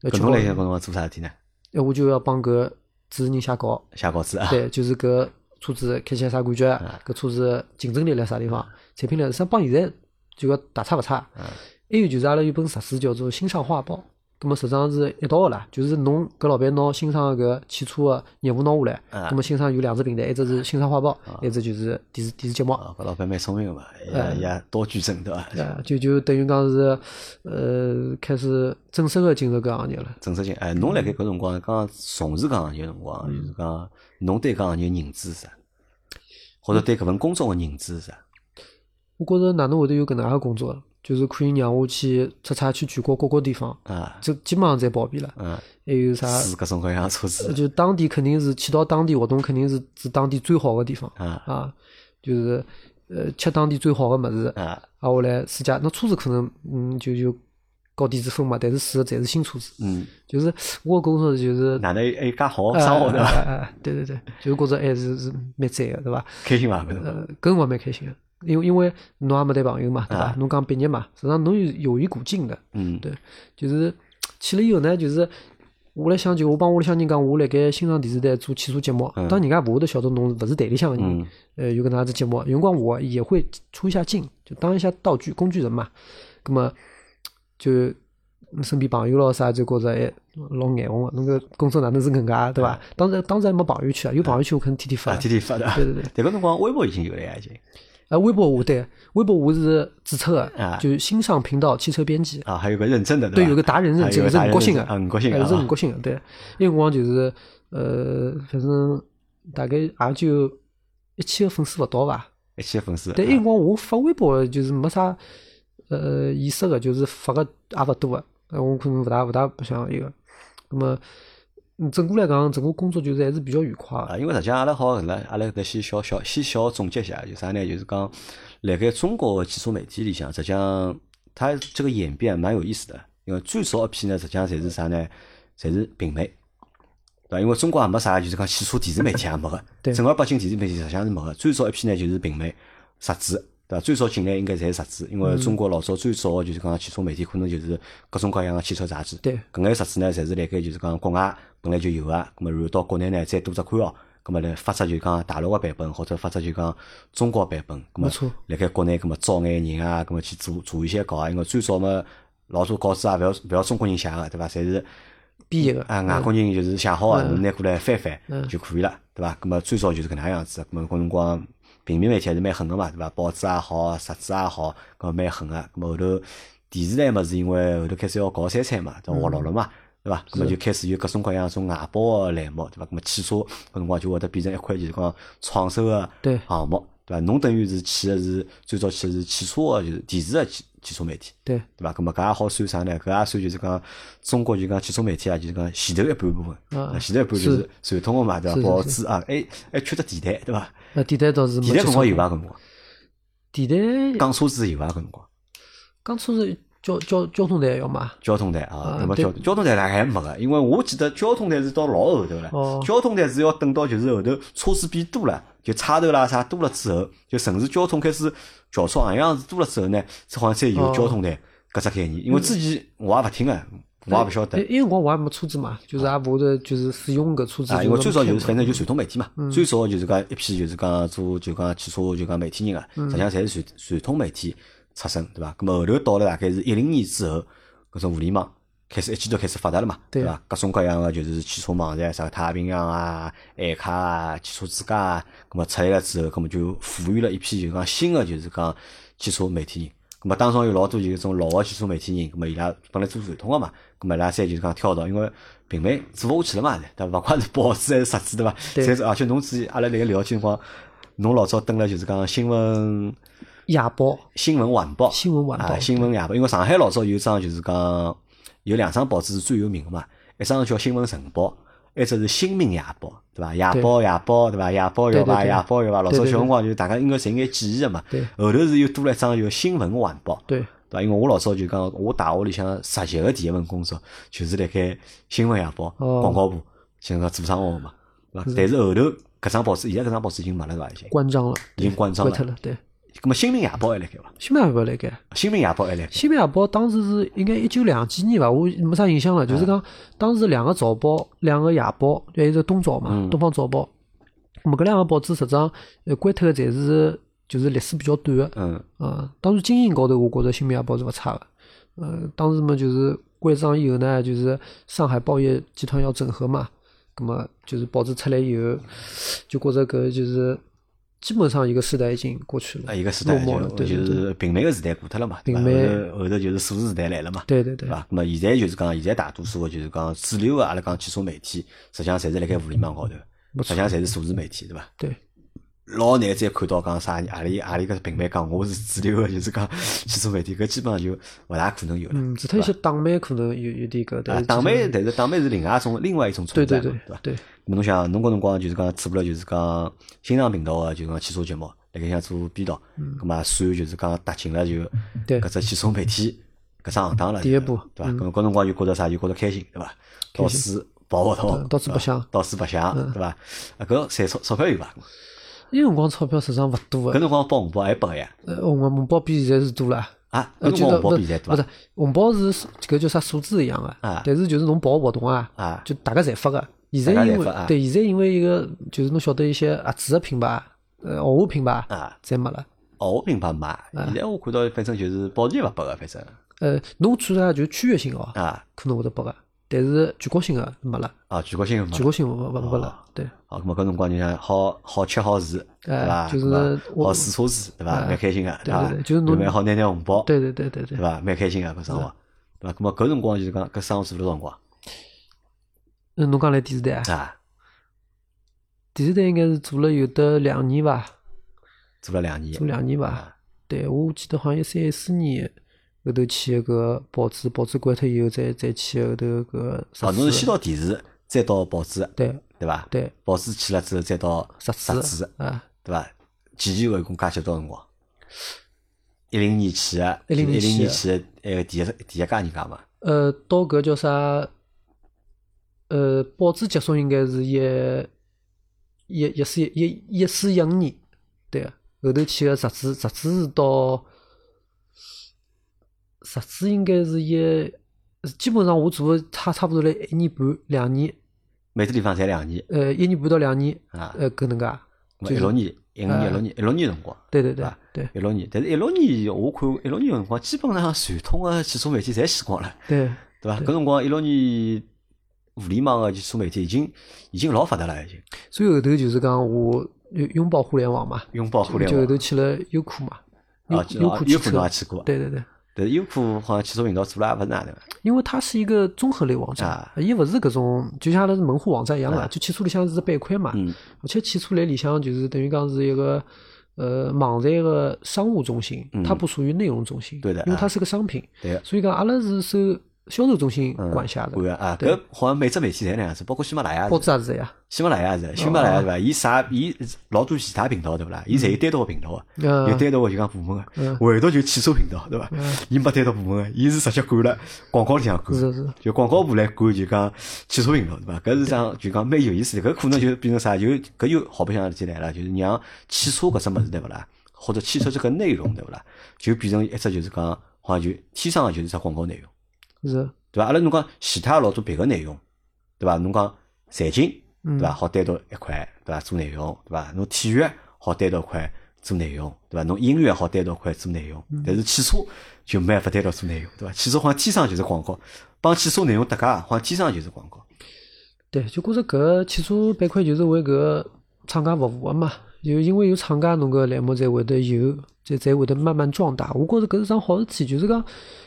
搿侬来搿辰光做啥事体呢？哎，我就要帮搿。主持人写稿，写稿子啊，对，就是搿车子开起来啥感觉，搿车子竞争力辣啥地方，产品力实际上帮现在就要大差勿差。还有就是阿拉有本杂志叫做《新上画报》。咁么实际上是一道个啦，就是侬搿老板拿新上搿汽车个业务拿下来，咁么新上有两只平台，一只是新上画报，一只就是电视电视节目。搿老板蛮聪明个嘛，也也多举证对伐？就就等于讲是，呃，开始正式个进入搿行业了。正式进，哎，侬辣盖搿辰光刚从事搿行业辰光，就是讲侬对搿行业认知是啥？或者对搿份工作个认知是啥？我觉着哪能会得有搿能介工作？就是可以让我去出差去全国各个地方，啊，就基本上侪包遍了。嗯，还有啥？是各种各样车子。就当地肯定是去到当地活动，肯定是是当地最好的地方。啊啊，就是呃吃当地最好的么子。啊，啊下来试驾，那车子可能嗯就就高低之分嘛，但是试的侪是新车子。嗯，就是我工作就是哪能还介好生活对吧？对对对，就觉着还是是蛮赞的，对吧？开心伐？呃，搿我蛮开心的。因为因为侬也没谈朋友嘛，对伐？侬刚毕业嘛，实际上侬有有一股劲的。嗯，对，就是去了以后呢，就是我来想，就我帮屋里向人讲，我辣盖新上电视台做汽车节目，当人家勿会得晓得侬勿是台里向个人，呃，有个哪子节目，有辰光我也会出一下镜，就当一下道具工具人嘛。葛么就身边朋友咯啥，就觉着哎老眼红个，侬个工作哪能是搿能介，对伐？当时当时还没朋友圈啊，有朋友圈我肯定天天发，天天发的。对对对，迭个辰光微博已经有了呀，已经。啊，微博我对，微博我是注册的，就新上频道汽车编辑啊，还有个认证的，对，有个达人认证，是五角星的，五角星的，是五角星的，对。那辰光就是呃，反正大概也就一千个粉丝勿到吧，一千个粉丝。但那辰光我发微博就是没啥呃意思的，就是发个也勿多个，我可能勿大勿大不想一个，那么。嗯，整个来讲，整个工作就是还是比较愉快啊。因为实际上阿拉好搿能，阿拉搿搭先小小先小总结一下，就啥呢？就是讲，辣盖中国个汽车媒体里向，实际上它这个演变蛮有意思的。因为最早一批呢，实际上侪是啥呢？侪是平媒，对伐？因为中国也没啥，就是讲汽车电视媒体也没个，<laughs> 正儿八经电视媒体实际上是没个。最早一批呢，就是平媒杂志。对伐？最早进来应该侪是杂志，因为中国老早最早就是讲汽车媒体，可能就是各种各样的汽车杂志。对，搿眼杂志呢，侪是辣盖就是讲国外本来就有个，咁么然后到国内呢再多只刊号，咁么来发出就讲大陆个版本，或者发出就讲中国版本。没错。辣盖国内咁么招眼人啊，咁么去做做一些搞啊，因为最早嘛老多稿子啊，勿要勿要中国人写个，对伐？侪是编译个啊，外国人就是写好个，侬拿过来翻翻就可以了，对伐？咁么最早就是搿能样子，咁么搿辰光。平民媒体还是蛮狠个嘛，对伐？报纸也好，杂志也好，搿蛮狠个。咁后头电视台嘛，是因为后头开始要搞三产嘛，就活络了嘛，对伐？咁么就开始有各种各样种外包个栏目，对伐？咁么汽车搿辰光就会得变成一块就是讲创收个项目，对伐？侬等于是去个是最早去个是汽车个就是电视个汽汽车媒体，对对伐？咁么搿也好算啥呢？搿也算就是讲中国就讲汽车媒体啊，就是讲前头一半部分，前头一半就是传统个嘛，对伐？报纸啊，还还缺只电台，对伐？那电台倒是电台辰光有伐？搿辰光电台讲车子有伐？搿辰光讲车子交交交通台要嘛？交通台啊，那么交交通台大概没个，因为我记得交通台是到老后头了。哦交通台是要等到就是后头车子变多了，就差头啦啥多了之后，就城市交通开始轿车行样子多了之后呢，这好像才有哦交通台搿只概念。因为之前我也勿听个，我也勿晓得因。为辰光我也没车子嘛，就是也勿会得就是使用搿车子。啊，因为最早就是反正就传统媒体嘛，嗯最早就是讲一批就是讲做就讲汽车就讲媒体人啊，嗯实际上侪是传传统媒体出身，对伐？咁么后头到了大概是一零年之后，搿种互联网开始一记头开始发达了嘛，对对伐？各种各样个就是汽车网站，啥太平洋啊、爱卡啊、汽车之家啊，咁么出来了之后，咁么就赋予了一批就是讲新的就是讲汽车媒体人。咁么当中有老多就是种老个汽车媒体人，咁么伊拉本来做传统个嘛，咁么伊拉侪就是讲跳到，因为平台做勿下去了嘛，对伐？<laughs> 勿管是报纸还是杂志，对伐？对而且侬自己阿拉辣盖聊天辰光，侬老早登了就是讲新闻夜报、新闻晚报，新闻晚报啊，新闻夜报，因为上海老早有一张就是讲有两张报纸是最有名个嘛，一张叫新闻晨报，一只是新民夜报，对伐？夜报夜报对伐？夜报要伐？对对对夜报要伐？老早小辰光就大家应该侪有眼记忆个嘛。对后头是又多了一张叫新闻晚报，对对伐？因为我老早就讲，我大学里向实习个第一份工作就是辣盖新闻夜报哦广告部，像个做生活嘛，对伐？但是后头搿张报纸，现在搿张报纸已经没了，对伐？已经关张了，已经关张了。对，咁么新民夜报还辣盖伐？新民夜报辣盖。新民夜报还辣盖。新民夜报当时是应该一九两几年伐，我没啥印象了。就是讲当时两个早报，两个夜报，还有一个东早嘛，嗯东方早报。咁么搿两个报纸实际上呃关脱个侪是就是历史比较短个。嗯，啊，当时经营高头我觉着新民夜报是勿差个。呃，当时嘛就是关张以后呢，就是上海报业集团要整合嘛，咁么就是报纸出来以后，就觉着搿就是基本上一个时代已经过去了，啊，一个时代落寞了，就是平面个时代过脱了嘛，平面后头就是数字时代来了嘛，对对对对伐？那么现在就是讲，现在大多数个就是讲主流个阿拉讲汽车媒体，实际上侪是辣盖互联网高头，实际上侪是数字媒体，对伐？对。老难再看到讲啥阿里阿里个平台讲我是主流个，就是讲汽车媒体，<laughs> 搿基本上就勿大可能有了。嗯，除脱一些党媒可能有有点搿，但啊，是党媒但是党媒是另外一种另外一种对存在嘛，伐？对对对，咁侬想，侬搿辰光就是讲做了就是讲新浪频道个，就是讲汽车节目，辣盖想做编导，咁嘛算就是讲踏进了就搿只汽车媒体搿只行当了，第一步对伐？咁搿搿辰光就觉着啥，就觉着开心，对伐？到处跑跑道，到处白相到处白相，对伐？啊，搿赚钞钞票有伐？那辰光钞票实际上勿多个，搿辰光包红包还拨个呀？呃，红红包比现在是多了。啊，呃，搿辰光红包比现在多伐不是？红包是搿叫啥数字一样个啊，但是就是侬报活动啊啊，就大家侪发个。现在因为对，现在因为一个就是侬晓得一些合资个品牌，呃，豪华品牌啊，侪没了。豪华，品牌没，现在我看到反正就是保时捷勿拨个，反正。呃，侬算啥就区域性哦，啊。可能会得拨个，但是全国性个没了，啊，全国性全。国性勿勿勿了。对，好，咁么搿辰光就想好好吃好住，对哎伐？就是好试车子，对伐？哎蛮开心个，对伐？就是侬蛮好拿拿红包，对对对对对对。伐？蛮开心个搿生活，对伐？咁么搿辰光就是讲搿生活做了辰光嗯，侬讲来电视台啊，啊？电视台应该是做了有得两年伐，做了两年，做两年伐。啊对，我记得好像一三一四年后头去个搿报纸，报纸关脱以后，再再去后头搿哦，杂侬是先。到电视，再到报纸，对对伐？对，报纸去了之后，再到杂杂志志，啊，对伐？前前后后一共加起来多少辰光？一零年去个，10一零年去的年去个，埃个第一第一家人家嘛，呃，到搿叫啥？呃，报纸结束应该是一一一四一一四一五年，对个。后头去个杂志，杂志是到杂志应该是一，基本上我做了差差不多来一年半两年，每个地方侪两年。呃，一年半到两年，啊。呃，搿能介。一六年、一五年、一六年、一六年辰光。对对对啊对。一六年，但是一六年我看一六年辰光，基本上传统的汽车媒体侪死光了，对。对伐？搿辰光一六年互联网个汽车媒体已经已经老发达了，已经。所以后头就是讲我拥拥抱互联网嘛，拥抱互联网。就后头去了优酷嘛，优啊，优酷汽啊优酷侬车。也去过，对对对。但是优酷好像汽车频道做了也勿是哪能，因为它是一个综合类网站啊，伊勿是搿种，就像阿拉是门户网站一样啊。的，就汽车里向是只板块嘛。嗯。而且汽车类里向就是等于讲是一个呃网站个商务中心，它不属于内容中心。嗯对的因为它是个商品，对所以讲阿拉是收销售中心管辖的。管啊，搿好像每只媒体侪那样子，包括喜马拉雅。报纸也是这样。喜马拉雅是，喜马拉雅是伐？伊啥？伊老多其他频道对勿啦？伊侪有单独个频道个，有单独个就讲部门个，唯独就汽车频道对伐？伊没单独部门个，伊是直接管了广告里向管，是是，就广告部来管就讲汽车频道对伐？搿是讲就讲蛮有意思的，搿可能就变成啥？就搿又好白相事体来了，就是让汽车搿只物事对勿啦？或者汽车这个内容对勿啦？就变成一只就是讲好像就天生个就是只广告内容，是，对伐？阿拉侬讲其他老多别个内容，对伐？侬讲财经。对伐？好单独一块，对伐？做内容，对伐？侬体育好单独块做内容，对伐？侬音乐好单独块做内容，但是汽车就没办法单独做内容，对伐？汽车好像天生就是广告，帮汽车内容搭界，好像天生就是广告。对，就觉着搿汽车板块就是为搿厂家服务个嘛，就因为有厂家侬搿栏目才会得有，才才会得慢慢壮大。我觉着搿是桩好事体，就是讲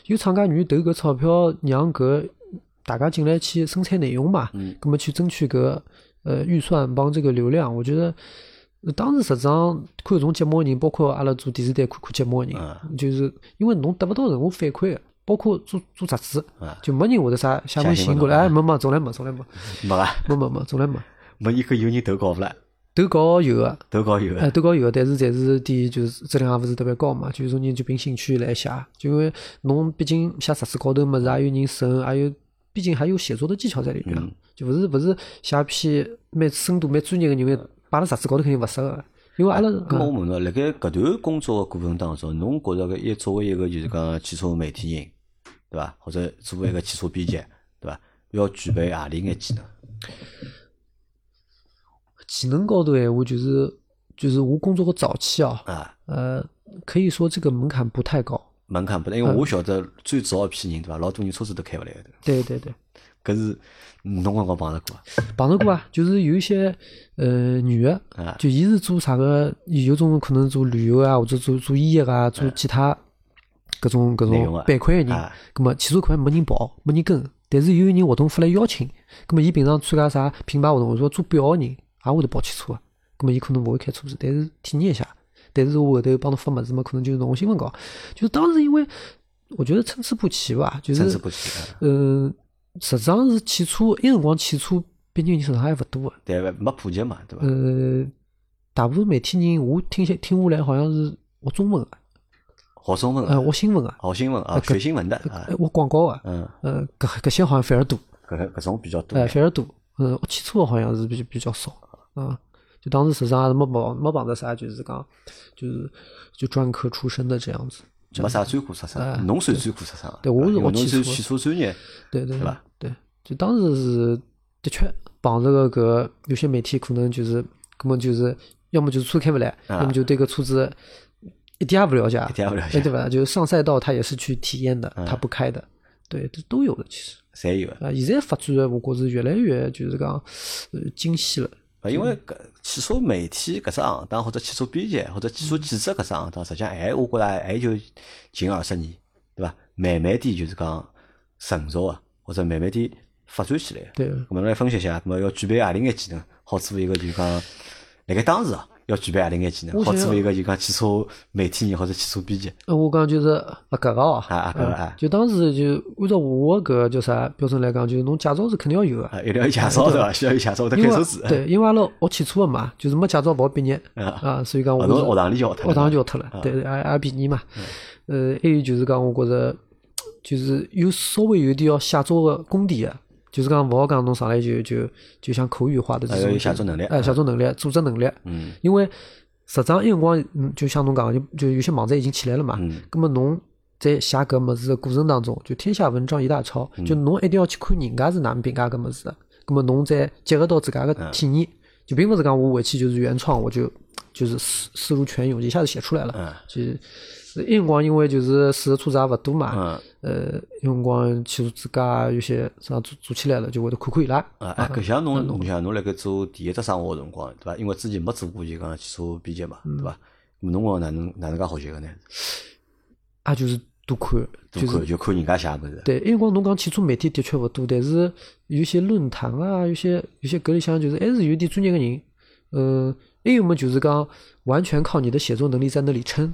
有厂家愿意投搿钞票，让搿大家进来去生产内容嘛，葛末去争取搿。呃，预算帮这个流量，我觉得当时实际上看种节目的人，包括阿拉做电视台看看节目的人，就是因为侬得勿到任何反馈，包括做做杂志，就没人会得啥写封信过来，哎，没没，从来没，从来没，没啊，没没没，从来没。没一个有人投稿勿啦？投稿有个，投稿有个，哎，投稿有个，但是侪是点就是质量也勿是特别高嘛，就是说人就凭兴趣来写，就因为侬毕竟写杂志高头么子也有人审，还有。毕竟还有写作的技巧在里面，就勿是勿是写篇蛮深度蛮专业的人摆辣杂志高头肯定勿适合。因为阿拉，咁我问侬，辣盖搿段工作个过程当中，侬觉着搿一作为一个就是讲汽车媒体人，对伐？或者作为一个汽车编辑，对伐？要具备何里眼技能？技能高头闲话就是就是我工作个早期啊，呃，可以说这个门槛不太高。门槛不大，因为我晓得最早一批人对伐？老多人车子都开勿来的。对对对，搿是侬刚刚碰着过？碰着过啊，<coughs> 就是有一些呃女的，就伊是做啥个？有种可能做旅游啊，或者做做医药啊，做其他各种各种板块的人。葛么汽车块没人跑，没人跟，但是有人活动发来邀请，葛么伊平常参加啥品牌活动，或者说做表个人，也会得报汽车。葛么伊可能勿会开车子，但是体验一下。但是我后头帮侬发么子嘛，可能就是弄新闻稿。就是当时因为我觉得参差不齐吧，就是参差不齐。嗯，实际上是汽车，埃辰光汽车毕竟人手上还勿多个。对伐，没普及嘛，对伐？呃，大部分媒体人，我听下听下来，好像是学中文个，学中文啊，学新闻啊，学新闻啊，学新闻的啊，学广告啊，嗯，呃，搿搿些好像反而多，搿搿种比较多，哎，反而多。嗯，学汽车好像是比比较少啊。就当时实际上还是没碰没碰着啥，就是讲，就是就专科出身的这样子，没啥专科出身，侬算专科出身，对，我是我汽车汽车专业，对对对吧？对，就当时是的确碰着个个有些媒体可能就是根本就是要么就是车开不来，要么就对个车子一点也不了解，一点也不了解，对吧？就是上赛道他也是去体验的，他不开的，对，这都有的其实，侪有啊。现在发展我觉是越来越就是讲呃精细了。因为搿汽车媒体搿只行当，或者汽车编辑，或者汽车记者搿只行当，实际上还我觉着还就近二十年，对伐？慢慢点就是讲成熟啊，或者慢慢点发展起来。对。我们来分析一下，么要具备何里眼技能，好做一个就讲，辣盖当时啊。要具备何里眼技能？好做一个就讲汽车媒体人或者汽车编辑。我讲就是啊，搿个哦，啊搿个啊，就当时就按照我搿叫啥标准来讲，就是侬驾照是肯定要有个，一定要有驾照对伐？需要有驾照，得开车子。对，因为阿拉学汽车个嘛，就是没驾照勿好毕业啊，所以讲我学堂里就学堂就学脱了，对，也也便宜嘛。呃，还有就是讲，我觉着就是有稍微有点要写作个功底个。就是讲，勿好讲侬上来就就就像口语化的这种写作能力，哎，写作能力、组织能力，嗯，因为。实际上，一辰光，嗯，就像侬讲，就就有些网站已经起来了嘛。嗯。那么侬在写搿物事的过程当中，就天下文章一大抄，就侬一定要去看人家是哪能评价搿物事的。咁么侬再结合到自家个体验，就并勿是讲我回去就是原创，我就就是思思如泉涌，一下子写出来了。嗯。就。一辰光，因为就是试的车子也勿多嘛，呃，一辰光汽车之家有些啥做做起来了，就会得看看伊拉。啊，哎，搿像侬，侬像侬辣盖做第一只生活个辰光，对伐？因为之前没做过就讲汽车编辑嘛，对伐？侬讲哪能哪能介学习个呢？啊，就是多看，多看就看人家写物事。对，因为光侬讲汽车媒体的确勿多，但是有些论坛啊，有些有些搿里向就是还是有点专业个人。嗯，还有么就是讲完全靠你的写作能力在那里撑。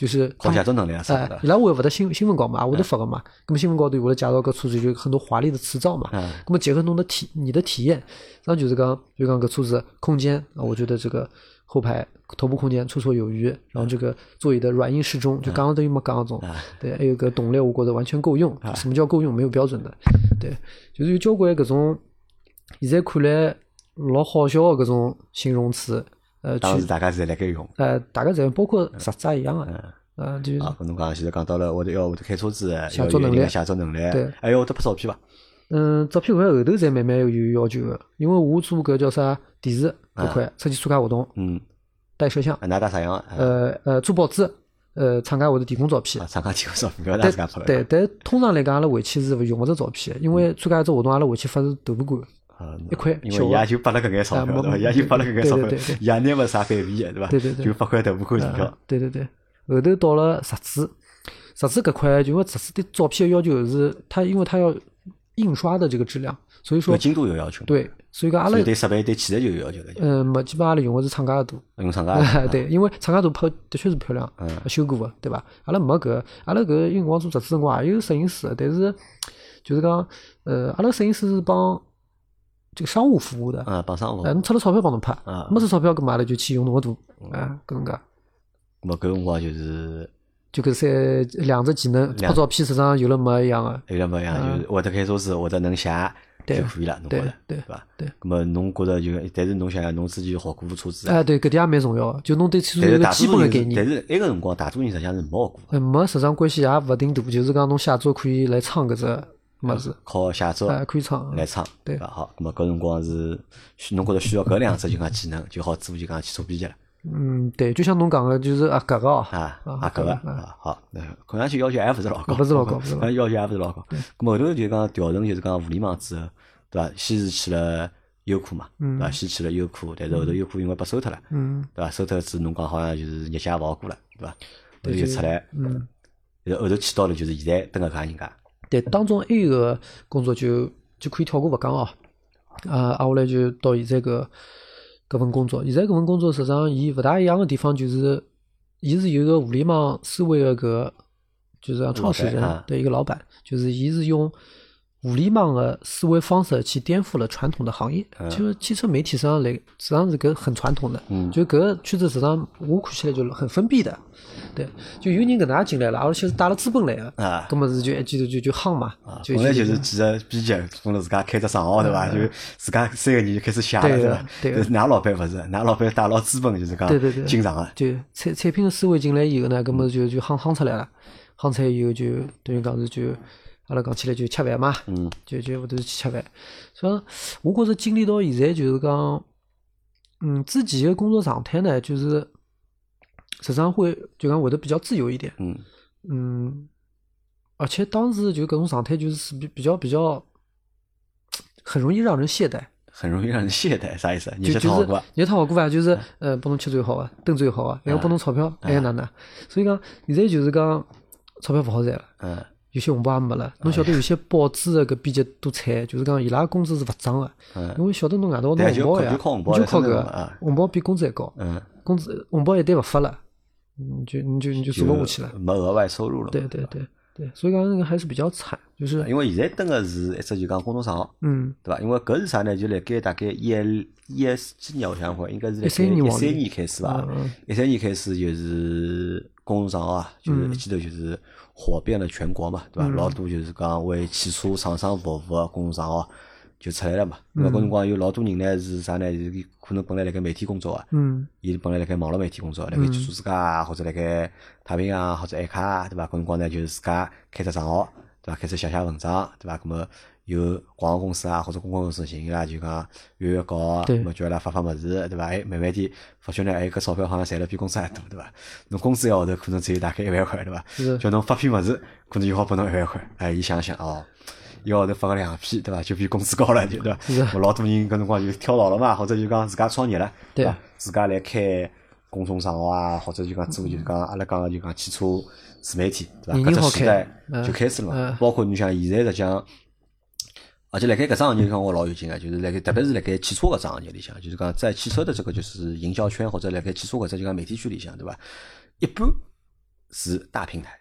就是考驾照能力啊啥哎的，伊拉会勿得新新闻稿嘛，也会得发个嘛。那么新闻稿头会得介绍搿车子就很多华丽的词藻嘛。嗯那么结合侬的体你的体验，实际上就是讲，就讲搿车子空间啊，我觉得这个后排头部空间绰绰有余，然后这个座椅的软硬适中，就刚刚等于没讲搿种，对，还有个动力，我觉得完全够用。什么叫够用？没有标准的，对，就是有交关搿种现在看来老好笑的搿种形容词，呃，当时大家侪辣盖用。呃，大家侪包括啥子也一样的，呃，就是啊，搿侬讲现在讲到了，我得要会得开车子，写作能力写作能力，对还要会得拍照片伐？嗯，照片块后头才慢慢有要求个，因为我做搿叫啥电视搿块出去参加活动嗯，带摄像，啊，㑚打啥样啊？呃呃做报纸，呃厂家会得提供照片厂家提供照片，勿要㑚自家拍了。对，但通常来讲，阿拉回去是勿用勿着照片的，因为参加一只活动，阿拉回去发是豆腐干。啊，一块因为伊也就拨了搿眼钞啊票，对伐？伊也就拨了搿眼钞票伊也拿勿啥版面的，对伐？对对对就八块豆腐干图啊票。对对对，后头到了杂志，杂志搿块，就因为杂志对照片的要求是，它因为它要印刷的这个质量，所以说对精度有要求，，对，所以讲阿拉对设备、对器材就有要求了，嗯，没基本阿拉用的是厂家的图。用厂家的。<laughs> 对，因为厂家图拍的确是漂亮，嗯修过的，对伐？阿拉没搿，阿拉搿有辰光做杂志辰光也有摄影师的，但是就是讲，呃，阿拉摄影师是帮这个商务服务的，嗯，帮商务哎，。侬出了钞票帮侬拍嗯，没出钞票，搿嘛阿拉就去用侬个图，啊，搿能介。咁么搿辰光就是就搿三两只技能，拍照片实际上有了没一样个。有了没一样，就是会得开车子，会得能写就可以了，侬对觉着对伐？对。咁么侬觉着就，但是侬想想，侬自己学过车子，哎，对，搿点也蛮重要个，就侬对汽车有个基本个概多数人是，但。是埃个辰光大多数人实际上是没学过没实际上关系也勿定大，就是讲侬写作可以来创搿只物事，靠写作哎，可以创。来创，对伐？好，咁么搿辰光是需侬觉着需要搿两只就讲技能，就好做就讲去做编辑了。嗯，对，就像侬讲个，就是啊，搿个哦，啊啊啊，搿个啊，好，那看上去要求还勿是老高，勿 <laughs> 是老高勿是老高看上去要求还勿是老高。咁后头就讲调成就是讲互联网之后，对伐？先是去了优酷嘛，对伐？先去了优酷，但是后头优酷因为被收脱了，嗯，对伐？收脱之后侬讲好像就是日脚勿好过了，对伐？后头就出来，嗯，然后后头去到了就是现在蹲搿家人家，对，当中还有个工作就就可以跳过勿讲哦，啊，挨下来就到现在搿搿份工作，现在搿份工作实际上伊勿大一样的地方就是，伊是有一个互联网思维的搿，就是讲创始人。老板啊的一个老板，就是伊是用互联网的思维方式去颠覆了传统的行业。就是汽车媒体实际上来，实际上是搿很传统的，嗯就搿个圈子实际上我看起来就很封闭的。对，就有人搿能介进来了，而且是带了资本来的，啊搿么是就一记头就就夯嘛，就本来就就是几个编辑，本来自家开只账号对伐？就自家三个人就开始写了对伐？对是㑚老板勿是，㑚老板带牢资本就是讲对对对进场个，就产产品的思维进来以后呢，搿么就就夯夯出来了，夯出来以后就等于讲是就阿拉讲起来就吃饭嘛，嗯，就就会头去吃饭。所以我觉着经历到现在就是讲，嗯，自己的工作状态呢，就是实际上会就讲会得比较自由一点，嗯嗯，而且当时就搿种状态就是比比较比较很容易让人懈怠。很容易让人懈怠，啥意思？你就就是去趟过，你趟好过伐？就是呃，拨侬吃最好啊，蹲最好啊，还要拨侬钞票，还要哪能？所以讲现在就是讲钞票勿好赚了，嗯有些红包也没了。侬晓得有些报纸的搿编辑多惨，就是讲伊拉工资是勿涨个，嗯因为晓得侬外头拿红包呀，靠就靠搿个红包比工资还高，嗯，工资红包一旦勿发了，你就你就你就做勿下去了。没额外收入了。对对对对，所以讲那个还是比较惨，就是因为现在登个是一只就讲公众账号，嗯对伐？因为搿是啥呢？就辣盖大概一一几年，我想想看，应该是辣盖13年一三年开始伐？一三年开始就是公众账号啊，就是嗯一记头就是火遍了全国嘛，对伐？老多就是讲为汽车厂商服务个公众账号就出来了嘛。因为搿辰光有老多人呢是啥呢？就是可能本来辣盖媒体工作个，嗯伊本来辣盖网络媒体工作，辣盖汽车之家啊，或者辣盖太平洋啊或者爱卡啊，对伐？搿辰光呢，就是自家开只账号，对伐？开始写写文章，对伐？葛么有广告公司啊或者公关公司寻伊拉就讲约约稿，对葛么叫伊拉发发物事，对伐？哎，慢慢地发觉呢，哎，搿钞票好像赚了比工资还多，对伐？侬工资一个号头可能只有大概一万块，对伐是？叫侬发篇物事，可能就好拨侬一万块，哎，伊想想哦。一个号头发个两篇，对伐？就比工资高了，就对伐？是我老多人搿辰光就跳槽了嘛，或者就讲自家创业了，对伐？自家来开公众账号啊，或者就讲做就是讲阿拉讲个就讲汽车自媒体，对伐？搿只时代嗯就开始了嘛嗯。包括你像现在实际上，而且辣盖搿只行业里向我老有劲个，就是辣盖特别是辣盖汽车搿只行业里向，就是讲在汽车的这个就是营销圈或者辣盖汽车搿只就讲媒体圈里向，对伐？一半是大平台，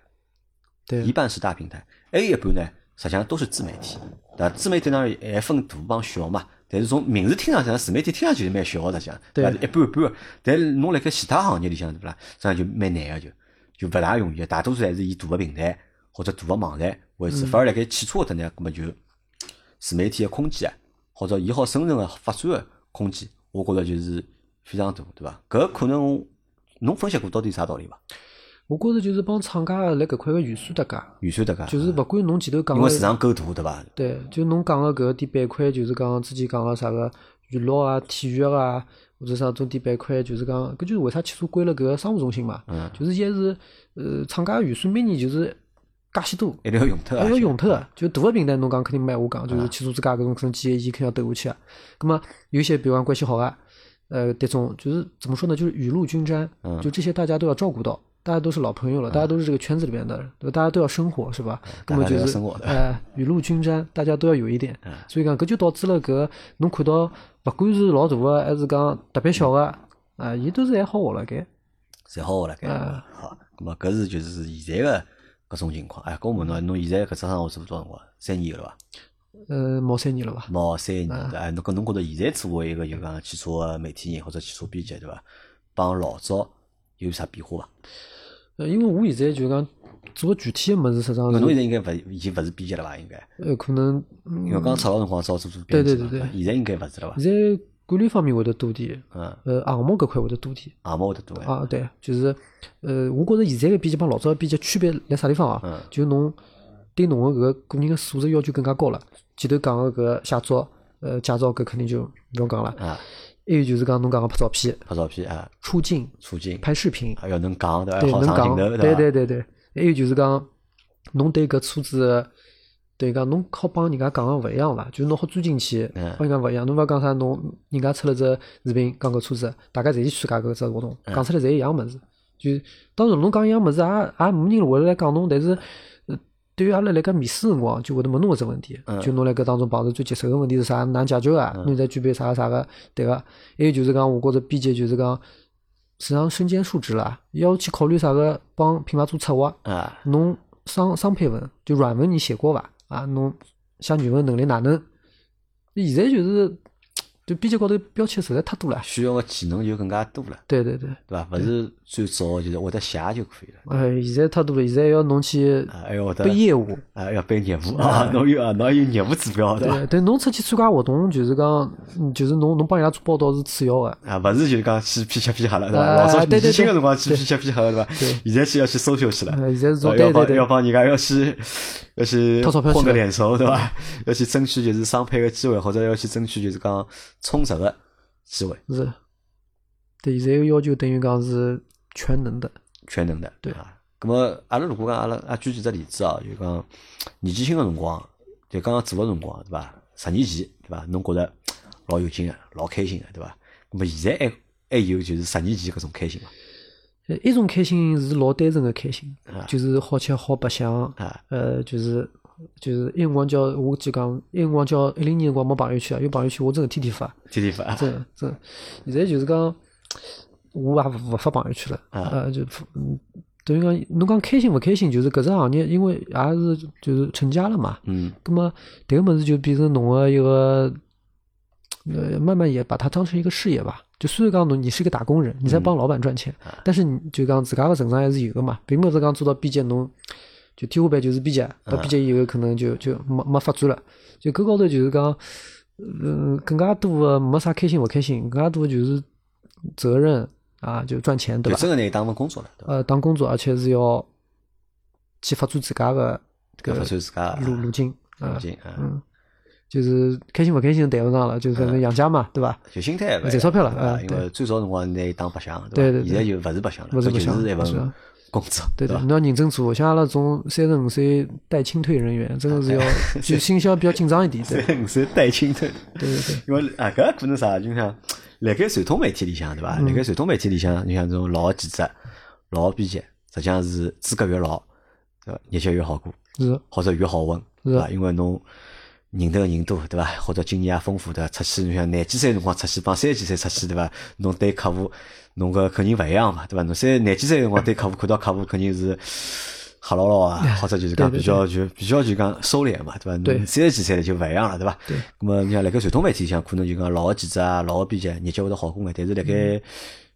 对一半是大平台，还有一半呢，实际上都是自媒体，对吧？自媒体当然还分大帮小嘛，但是从名字听上去，自媒体听上去是蛮小的，实际上，对吧？一般一半的。但是侬辣盖其他行业里向，对伐啦？实际上就蛮难个，就就勿大容易的。大多数还是以大个平台或者大个网站为主，反而辣盖汽车搿搭呢，葛么就自媒体个空间啊，或者伊好生存个发展个空间，我觉着就是非常大，对伐？搿可能侬分析过到底啥道理伐？我觉着就是帮厂家辣搿块个预算搭界，预算搭界，就是勿管侬前头讲因为市，场够大，对伐？对，就侬讲个搿点板块，就是讲之前讲个啥个娱乐啊、体育啊，或者啥种点板块，就是讲搿就是为啥汽车归了搿个商务中心嘛，嗯就是伊还是呃厂家预算每年就是介许多。一定要用脱啊，还要用脱个，就大个平台侬讲肯定没闲话讲，啊就是汽车之家搿种可能几亿亿肯定要投下去啊。葛么有些比方关系好啊，呃，迭种就是怎么说呢，就是雨露均沾，嗯就这些大家都要照顾到，大家都是老朋友了，大家都是这个圈子里面的，对吧？大家都要生活是吧？葛么就是生活的呃雨露均沾，大家都要有一点嗯，所以讲搿就导致了搿侬看到勿管是老大个还是讲特别小个啊，伊都是还好活辣该。侪好辣盖。嗯好，咁么搿是就是现在个搿种情况。哎，搿我问侬，侬现在搿只生活做多少辰光？三年了伐？呃，毛三年了吧？毛三年。哎，侬搿侬觉着现在作为一个就讲汽车个媒体人或者汽车编辑，对伐？帮老早有啥变化伐？呃，因为我现在就讲做具体个物事，实际上是侬现在应该勿已经勿是编辑了伐？应该，呃可能嗯因为刚出老辰光早做做编辑嘛。对对对对现在应该勿是了伐？现在管理方面会得多点，嗯，呃，项目搿块会得多点。项目会得多眼。啊，对，就是，呃，我觉着现在个编辑帮老早个编辑区别辣啥地方啊？嗯就侬对侬个搿个个人个素质要求更加高了。前头讲个搿个写作，呃，驾照搿肯定就勿用讲了。啊，还有就是讲侬讲个拍照片、拍照片啊，出镜、出镜，拍视频，还要能讲对伐？对，好能讲，上镜头对伐？对对对。还有就是讲，侬对搿车子的，对讲侬好帮人家讲个勿一样伐？就是侬好钻进去，嗯帮人家勿一样。侬勿要讲啥，侬人家出了只视频讲搿车子，大家侪去参加搿只活动，嗯讲出来侪一样物事。就当然侬讲一样物事，也也没人会来讲侬，但是。呃对于阿拉来讲面试辰光，就会得问侬搿只问题，嗯就侬辣搿当中碰着最棘手个问题是啥？哪能解决个？侬现在具备啥啥个？对个。还有就是讲，我觉着编辑就是讲，实际上身兼数职啦，要去考虑啥个帮品牌做策划，啊，侬商商配文就软文你写过伐？啊，侬写语文能力哪能？现在就是就编辑高头标签实在太多了。需要个技能就更加多了，对对对，对伐？勿是最早就是会得写就可以了，哎，现在太多了，现在要侬去啊，还要会得背业务。啊，要背业务啊，侬有啊，侬有业务指标对伐？对，但侬出去参加活动，就是讲，嗯就是侬侬帮人家做报道是次要的。啊，勿是就是讲去批吃批喝了，对伐？啊老早对对年轻个对辰光去批吃批喝了，对伐？对现在去要去 social 去了，呃，现在是啊种要帮要帮人家要去要去掏混个脸熟，对伐？要去争取就是商配个机会，或者要去争取就是讲充实个机会，是。对，现在个要求等于讲是全能的。全能的，对啊。咁么，阿拉如果讲阿拉啊举几只例子啊，就讲年纪轻个辰光，就刚刚做个辰光，对伐？十年前，对伐？侬觉着老有劲个，老开心个，对伐？咁么现在还还有就是十年前搿种开心伐？呃一种开心是老单纯个开心啊，就是好吃好白相，啊呃，就是就是一辰光叫我记讲，一辰光叫一零年辰光没朋友圈啊，有朋友圈我真个天天发，天天发，真的真的。现在就是讲，我也勿勿发朋友圈了，啊。呃，就嗯，等于讲侬讲开心勿开心，就是搿只行业，因为也是就是成家了嘛，嗯。葛么迭个物事就变成侬个一个，呃，慢慢也把它当成一个事业吧。就虽然讲侬你是个打工人，你在帮老板赚钱，但是你就讲自家个成长还是有个嘛，并勿是讲做到编辑侬就天花板就是编辑，到编辑以后可能就就没没发展了。就搿高头就是讲，嗯，更加多的没啥开心勿开心，更加多的就是责任啊，就赚钱对吧？就真个拿伊当份工作了？呃，当工作，而且是要去发展自家个搿搿发展自家路路径啊路，径啊，嗯，就是开心勿开心谈勿上了，就是反正养家嘛，对伐？就心态勿赚钞票了啊因为最早辰光拿伊当白相，对对伐？现在就勿是白相了，勿是白相是一份工作，对对，伐？侬要认真做，像阿拉这种三十五岁带清退人员，真的是要就心销比较紧张一点，<laughs> 三十五岁带青退，对对对，因为啊，搿可能啥，就像辣盖传统媒体里向，对伐？嗯辣盖传统媒体里向，你像这种老记者、老编辑，实际上是资格越老，对伐？日脚越好过，是或者越好混，是伐？因为侬认得个人多，对伐？或者经验也丰富的，出去侬像廿几岁辰光出去，帮三十几岁出去，对伐？侬对客户，侬个肯定勿一样嘛，对伐？侬三廿几岁辰光对客户看到客户肯定是吓牢牢啊，<laughs> 或者就是讲比较就比较就讲收敛嘛，对伐？侬三十几岁了就勿一样了，对伐？对。那么你像辣盖传统媒体里向，可能就讲老个记者啊、老个编辑，日脚会得好过眼，但是辣盖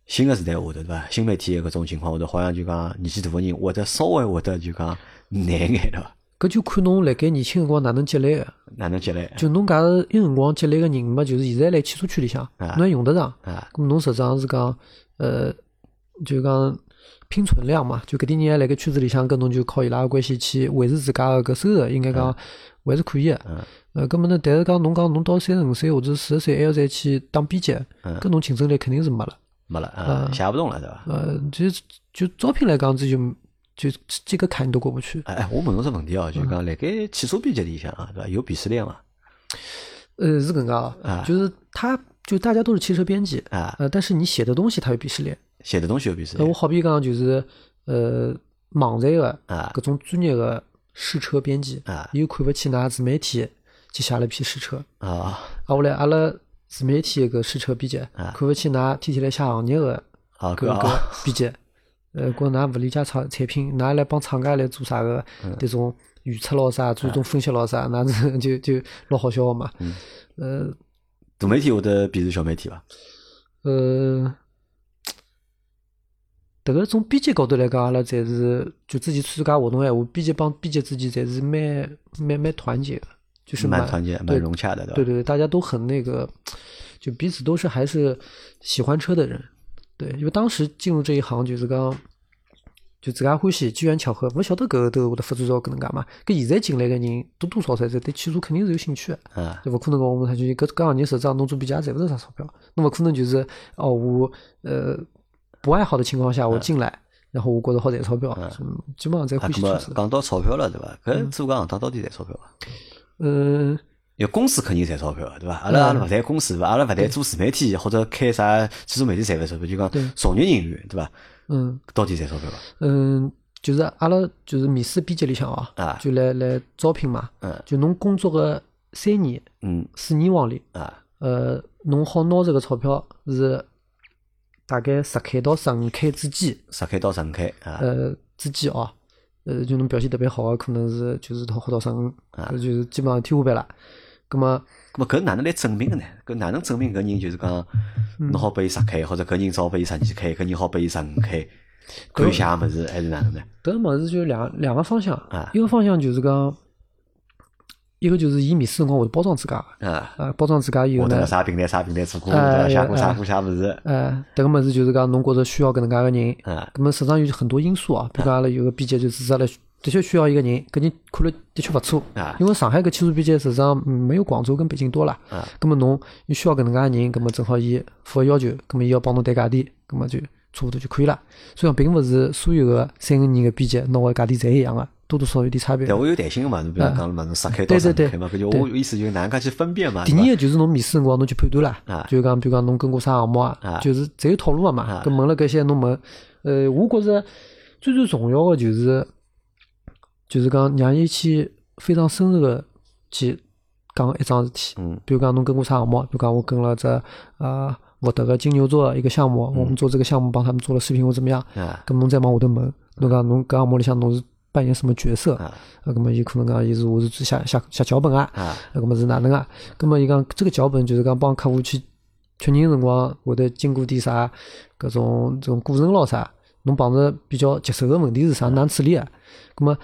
新个时代下头，对伐？新媒体搿种情况下头，好像就讲年纪大个人会得稍微会得就讲难眼，对伐？搿就看侬辣盖年轻辰光哪能积累个，哪能积累？就侬搿辰光积累个人嘛，就是现在辣汽车圈里向，侬还用得上。啊，咾侬实际上是讲，呃，就讲拼存量嘛，就搿点人还辣盖圈子里向，跟侬就靠伊拉个关系去维持自家个搿收入，应该讲还是可以个。呃，搿么呢？但是讲侬讲侬到三十五岁或者四十岁还要再去当编辑，搿侬竞争力肯定是没了。没了啊，写勿动了，对伐？呃，就就招聘来讲，这就就这个坎你都过不去。哎哎，我问侬只问题哦，就讲辣盖汽车编辑里向啊，对伐？有鄙视链伐？呃，是搿能介啊，就是他就大家都是汽车编辑啊，呃，但是你写的东西它有鄙视链，写的东西有鄙视呃，链我好比讲就是呃，网站个啊。各种专业个试车编辑啊。伊又看勿起㑚自媒体去写了批试车，啊。啊，后来阿拉自媒体个试车编辑看勿起㑚天天来写行业个啊搿个编辑，呃，觉㑚勿理解产产品，㑚来帮厂家来做啥个迭种预测咯啥，做种分析咯啥，那是就就老好笑个嘛。呃大媒体会得鄙视小媒体伐？呃，迭个从编辑角度来讲，阿拉侪是就之前参加活动闲话，编辑帮编辑之间侪是蛮蛮蛮团结的，就是蛮团结、蛮融洽的，对伐？对对对，大家都很那个，就彼此都是还是喜欢车的人。对，因为当时进入这一行就是讲，就自家欢喜，机缘巧合，勿晓得搿个头会得发展到搿能介嘛。搿现在进来个人多多少少侪对汽车肯定是有兴趣的。啊就勿可能讲我们他就搿搿行业实质上侬做比价赚勿着啥钞票，侬勿可能就是哦我呃不爱好的情况下我进来，然后我觉着好赚钞票，嗯基本上侪啊，咁么欢喜车子。讲到钞票了，对伐？搿做搿行当到底赚钞票伐？嗯，有公司肯定赚钞票的，对伐？阿拉阿拉勿谈公司，伐？阿拉勿谈做自媒体或者开啥汽车媒体赚勿赚钞票，就讲从业人员，对伐？嗯。到底赚钞票伐？嗯，就是阿拉就是面试编辑里向哦啊，就来来招聘嘛嗯，就侬工作个三年嗯。四年往里，啊。呃，侬好拿着个钞票是大概十 K 到十五 K 之间，十 K 到十五 K 啊。呃之间哦，呃，就侬表现特别好个，可能是就是到好到十五，啊。搿就是基本上天花板了。葛么，咁么搿哪能来证明个呢？搿哪能证明搿人就是讲侬好拨伊十 K，或者搿人只好拨伊十二 K，搿人好拨伊十五 K，看写物事还是哪能呢？搿物事就两两个方向。啊，一个方向就是讲，一个就是伊面试辰光会包装自家。个，啊，啊，包装自家以后呢啥平台啥平台做过，哎对伐？写过啥哎过啥物事。哎，迭个物事就是讲侬觉着需要搿能介个人，啊。葛么实际上有很多因素啊，比如讲阿拉有个编辑就指出来，的确需要一个人，搿人看了的确勿错。啊，因为上海搿汽车编辑实际上嗯没有广州跟北京多啦，啊。葛么侬又需要搿能介个人，葛么正好伊符合要求，葛么伊要帮侬谈价钿，葛么就差勿多就可以了。所以讲，并勿是所有个三个人个编辑拿个价钿侪一样个，多多少少有点差别。对，。我有弹性个嘛，侬比如讲了嘛，侬撒开到对对对十五 K 嘛，搿就我意思就是哪能介去分辨嘛。第二个就是侬面试辰光侬去判断啦。啊，就是讲比如讲侬跟过啥项目啊。啊，就是侪有套路个嘛啊。搿问了搿些侬问，呃，我觉着最最重要个就是就是讲让伊去非常深入个去讲一桩事体。嗯比如讲侬跟过啥项目，比如讲我跟了只啊沃德个金牛座一个项目，我们做这个项目帮他们做了视频或怎么样，啊咁侬再往下头问，侬讲侬搿项目里向侬是扮演什么角色？啊啊，咁么伊可能讲伊是我是写写写脚本啊，啊啊，咁么是哪能啊？咁么伊讲这个脚本就是讲帮客户去确认辰光会得经过点啥搿种这种过程咯啥，侬碰着比较棘手个问题是啥，哪能处理啊？咁么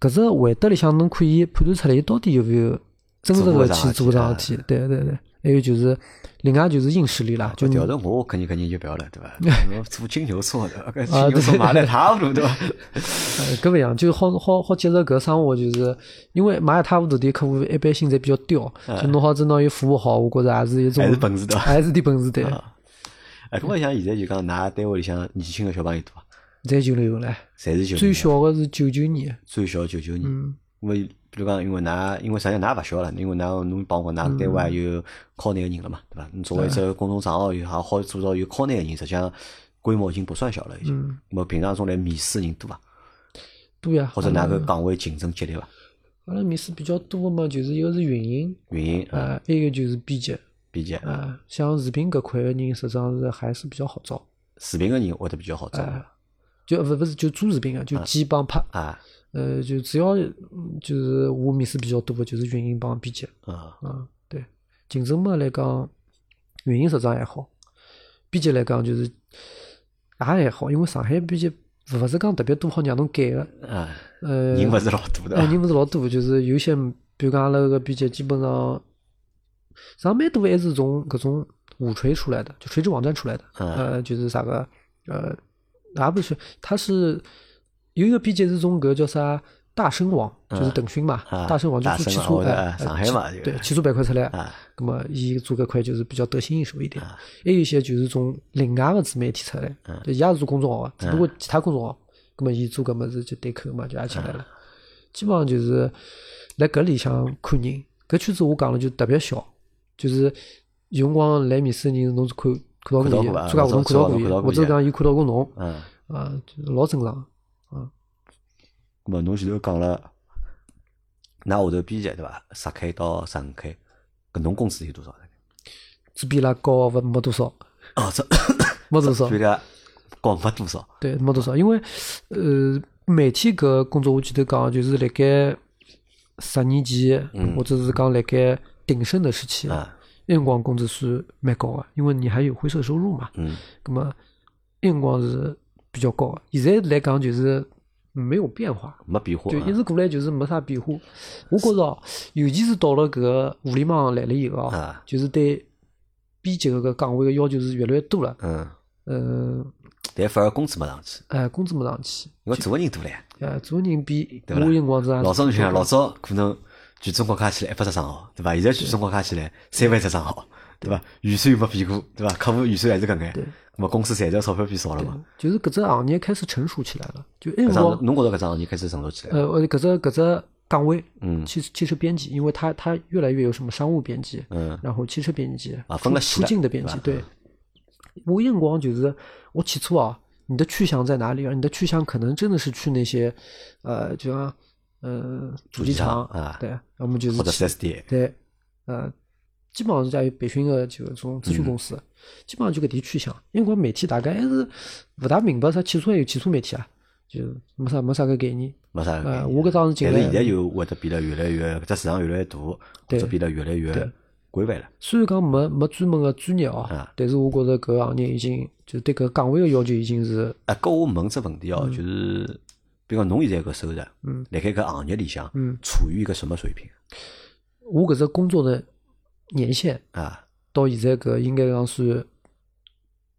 搿只回答里向侬可以判断出来伊到底有没有真实的去做搿桩事体？对对对，还有就是另外就是硬实力啦，就搿调你成我肯定肯定就不要了，对伐？<laughs> 我做金牛座的，<laughs> 金牛座买了差不多，对伐？呃，搿勿一样，就好好好接受搿生活，就是因为买一塌糊涂的客户一般性侪比较刁，就弄好真拿伊服务好，我觉着也是一种还是本事对伐还是点本事对，<laughs> 哎，搿么像现在就讲，㑚单位里向年轻个小朋友多伐？侪九零后唻，侪是九零最小个是九九年，最小九九年。嗯，因为比如讲，因为㑚，因为实际上㑚勿小了，因为㑚侬帮我讲，㑚单位也有考内个人了嘛，对伐？侬作为一只公众账号，也还好做到有考内个人，实际上规模已经不算小了，已经。嗯。那么平常中来面试人多伐？多呀，或者哪个岗位竞争激烈伐？阿拉面试比较多个嘛，就是一个是运营，运营啊，啊，还有一个就是编辑，编辑，啊，像视频搿块个人，实际上是还是比较好招，视频个人会得比较好找啊，就勿勿是就做视频个，就剪帮拍，啊。呃，就主要嗯就是我面试比较多的就是运营帮编辑，啊啊，对，竞争嘛来讲，运营实际上还好，编辑来讲就是也还好，因为上海编辑勿是讲特别多好让侬改个，啊，呃，人勿是老多的哎，人勿是老多，就是有些，比如讲阿拉个编辑，基本上，上蛮多还是从搿种五锤出来的，就垂直网站出来的，嗯。呃，就是啥个，呃，也不是，他是有一个 B 级是从搿叫啥大声网，就是腾讯嘛，啊大声网就大做汽车，哎，上海嘛对，汽车板块出来，啊。咁么伊做搿块就是比较得心应手一点，啊。还有一些就是从另外个自媒体出来，伊也是做公众号个，只不过其他公众号，那么伊做搿么子就对口嘛，就也进来了。基本上就是来搿里向看人，搿圈子我讲了就特别小，就是有辰光来面试个人，侬是看看到过参加活动看到过伊，看到过或者讲伊看到过侬，嗯，啊，就是老正常。咁么侬前头讲了，㑚下头编辑对伐？十 K 到十五 K，搿侬工资有多少？只比伊拉高勿没多少，哦，这没多少比，个高没多少。对，没多少，因为呃，媒体搿工作我记得讲，就是辣盖十年前，嗯或者是讲辣盖鼎盛的时期，啊，那辰光工资是蛮高个，因为你还有灰色收入嘛。嗯咁么那辰光是比较高个，现在来讲就是没有变化，没变化啊。就一直过来就是没啥变化。我觉着哦，尤其是到了搿个互联网来了以后就是对编辑搿个岗位个要求是越来越多了。嗯，嗯，但反而工资没上去，哎，工资没上去，因为做个人多了呀。哎，做人比我辰光是老早侬想，老早可能全中国加起来一百只账号，对伐？现在全中国加起来三万只账号，对伐？预算又没变过，对伐？客户预算还是搿眼，对那么公司赚的钞票变少了嘛？就是搿只行业开始成熟起来了。就那搿辰光，侬觉着搿只行业开始成熟起来了？呃，呃搿只搿只岗位，嗯汽汽车编辑，因为它它越来越有什么商务编辑，嗯然后汽车编辑啊分了细出了境的编辑，对。我有辰光就是我起初啊，你的去向在哪里啊？你的去向可能真的是去那些，呃，就像呃主机厂啊对，要么就是或者去 4S 店对，呃，基本上是在有培训的就这种咨询公司，基本上就搿点去向。因为我媒体大概还是勿大明白啥汽车还有汽车媒体啊，就没啥没啥个概念。没啥概呃，念。我搿当时进来但是现在又会得变得越来越，搿只市场越来越大，或者变得越来越规范了。虽然讲没没专门个专业哦啊，但是我觉着搿行业已经就是对搿岗位个要求已经是啊，搿我问只问题哦，就是，比如讲侬现在搿收入，嗯，辣盖搿行业里向，嗯，处于一个什么水平？我搿只工作的年限啊？到现在搿应该讲是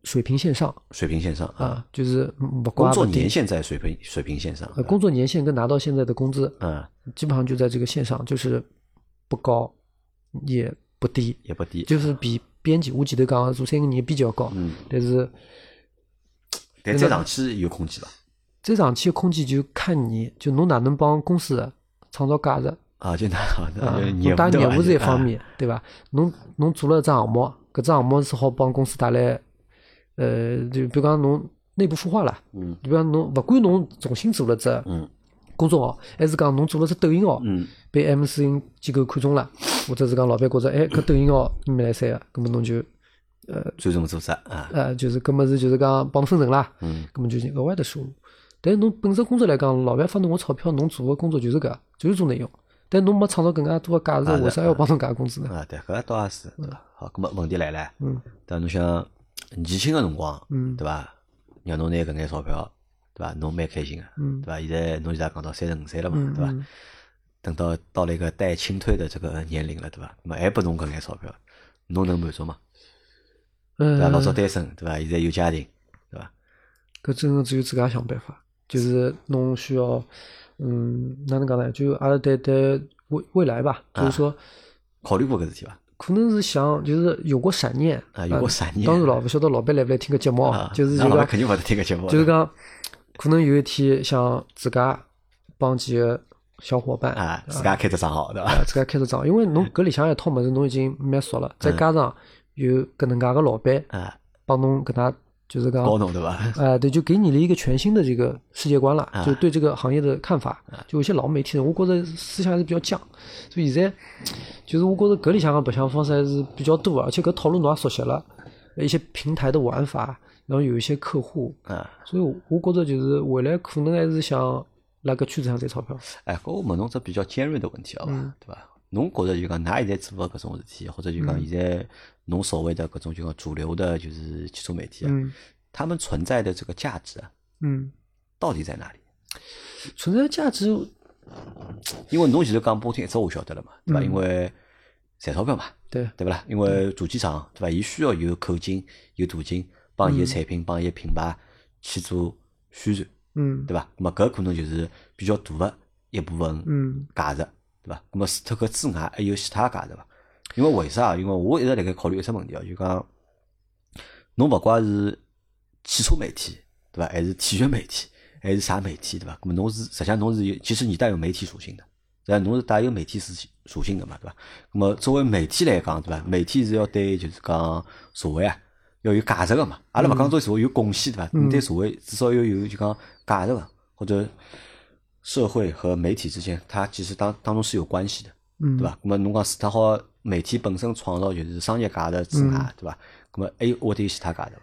水平线上。水平线上啊，啊，就是勿工作年限在水平水平线上呃，工作年限跟拿到现在的工资嗯，基本上就在这个线上，就是不高也不低，也不低。就是比编辑我记得讲做三个年比较高，嗯，但是但再上去有空间伐？再上去的空间就看你就侬哪能帮公司创造价值。啊，就那 <laughs> 好的，啊，就侬打业务是一方，啊面，对伐？侬侬做了一只项目，搿只项目是好帮公司带来，呃，就比如讲侬内部孵化了，嗯比如讲侬勿管侬重新做了只嗯公众号，还是讲侬做了只抖音号，嗯被 M 四零机构看中了，或者是讲老板觉着，哎，搿抖音号你蛮来三个，葛么侬就专重组织啊，呃，就是搿么是就是讲帮侬分成啦，嗯葛么就是额外的收入。但是侬本身工作来讲，老板发侬个钞票，侬做个工作就是搿，就是做内容。但侬没创造更加多的价值，为啥要帮侬加工资呢？啊，对，搿倒也是。对伐好，搿么问题来了，嗯但侬想年轻个辰光，嗯对伐？让侬拿搿眼钞票，对伐？侬蛮开心个，嗯对伐？现在侬现在讲到三十五岁了嘛，嗯对伐嗯？等到到了一个待清退的这个年龄了，对伐？那么还拨侬搿眼钞票，侬能满足吗？对伐？呃，老早单身，对伐？现在有家庭，对伐？搿真个只有自家想办法，就是侬需要，嗯，哪能讲呢？就阿拉对对未未来吧，啊。就是说，考虑过搿事体伐？可能是想，就是有过闪念。啊有过闪念。当然了，勿晓得老板来勿来听个节目啊，就是就讲，肯定勿得听个节目，就是讲，可能有一天想自家帮几个小伙伴啊，自家开只账号，对伐？啊，自家开只账，因为侬搿里向一套物事侬已经蛮熟了，再加上有搿能介个老板啊，帮侬搿能介就是讲高侬对伐？呃，对，就给你了一个全新的这个世界观了，啊就对这个行业的看法。就有些老媒体人，我觉着思想还是比较犟，所以现在就是我觉着搿里向个白相方式还是比较多，而且搿套路侬也熟悉了，一些平台的玩法，然后有一些客户，啊，所以我觉着就是未来可能还是想辣搿圈子上赚钞票。哎，搿我问侬只比较尖锐的问题好伐？对伐？侬觉着就讲，㑚现在做个搿种事体，或者就讲现在侬所谓的各种就讲主流的，就是汽车媒体啊，嗯他们存在的这个价值啊，嗯，到底在哪里？存在价值，因为侬前头讲波听一只我晓得了嘛，对伐？嗯因为赚钞票嘛，对，对勿啦？因为主机厂对伐？伊需要有口径、有途径，帮伊个产品、帮伊个品牌去做宣传，嗯对伐？那么搿可能就是比较大个一部分嗯价值，对伐？那么除脱搿之外，还有其他价值伐？因为为啥？因为我一直辣盖考虑一只问题哦，就讲侬勿怪是汽车媒体，对伐？还是体育媒体，还是啥媒体，对伐？那么侬是实际上侬是有，其实你带有媒体属性的，对伐？侬是带有媒体属性属性的嘛，对伐？那么作为媒体来讲，对伐？媒体是要对就是讲社会啊要有价值个嘛。阿拉勿讲对社会有贡献，对伐？你对社会至少要有就讲价值个，或者社会和媒体之间，它其实当当中是有关系的。嗯，对伐？那么侬讲除脱好媒体本身创造就是商业价值之外，对伐？咁么还有会得有其他价值伐？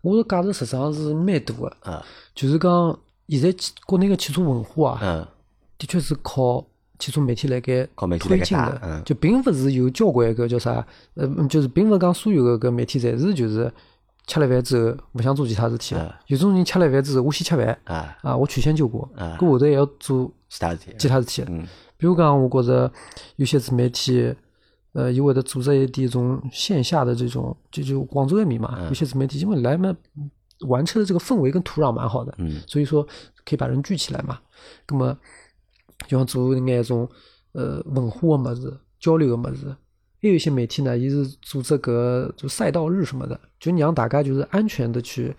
我的价值实际上是蛮大的，嗯就是讲现在汽国内个汽车文化啊，嗯的确是靠汽车媒体来盖靠媒体来盖推进的，嗯就并勿是有交关个叫啥，呃，嗯就是并勿是讲所有个搿媒体侪是就是吃了饭之后勿想做其他事体了，有种人吃了饭之后我先吃饭啊，啊，我曲线救国，嗯搿后头还要做其他事体。其他事体。嗯比如讲，我觉着有些自媒体，呃，一味的组织一点种线下的这种，就就广州埃面嘛，有些自媒体因为来嘛，玩车的这个氛围跟土壤蛮好的，嗯所以说可以把人聚起来嘛。那么就像做眼种呃文化的么子、交流的么子，还有一些媒体呢，伊是做这个就赛道日什么的，就让大家就是安全的去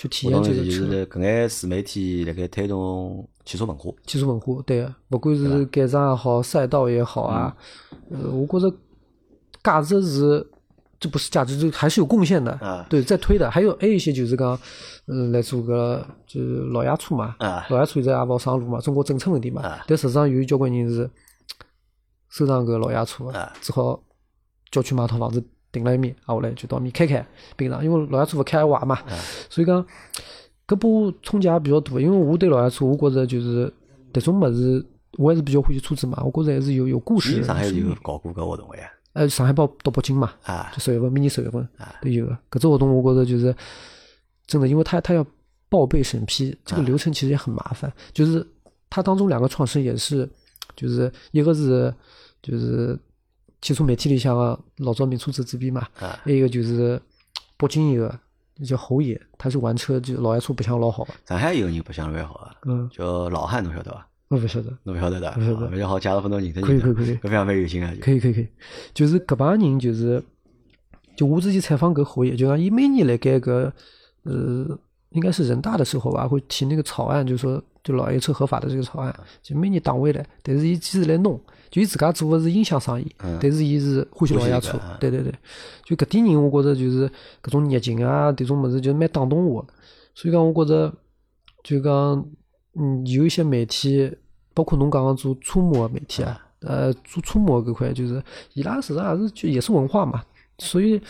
去体我验这个车。懂就是搿眼自媒体辣盖推动汽车文化。汽车文化，对个，勿管是改装也好，赛道也好啊，嗯呃，我觉着价值是，这不是价值，这还是有贡献的，啊对，在推的。还有还有一些就是讲，嗯，来做个就是老爷车嘛，啊老爷车现在也勿好上路嘛，中国政策问题嘛啊，但实际上有交关人是收藏搿老爷车的啊，只好郊区买套房子顶了一面，啊，下来就到面开开平常，因为老爷车勿开还坏嘛，所以讲搿波冲击也比较大，因为我对老爷车，我觉着就是迭种物事，我还是比较欢喜车子嘛，我觉着还是有有故事上海有搞过搿活动个呀。呃，上海包到北京嘛，啊就十月份，明年十月份都有个。搿只活动我觉着就是真的，因为他他要报备审批，这个流程其实也很麻烦。就是他当中两个创始人也是，就是一个是就是汽车媒体里向个老早名车子主编嘛，啊。还有一个就是 <tsk> 北京一个叫侯爷，他是玩车就老爱车不相老好。个。上海有个人白相蛮好个，嗯，叫老汉，侬晓得伐？我勿晓得。侬勿晓得的，不晓得。啊比较好介绍分侬认得可以可以可以。搿非常蛮有劲啊。可以可以可以，就是搿帮人就是，就我之前采访搿侯爷，就讲伊每年辣盖搿呃，应该是人大的时候吧，会提那个草案，就是说就老爷车合法的这个草案，就每年党委来，但是伊坚持来弄，就伊自家做的是音响生意，嗯。但是伊是欢喜老爷车对对对，就搿点人，我觉着就是搿种热情啊，迭种物事就蛮打动我。的，所以讲我觉着就讲嗯，有一些媒体，包括侬刚刚做车模的媒体啊，呃，做车模搿块，就是伊拉实际上也是就也是文化嘛，所以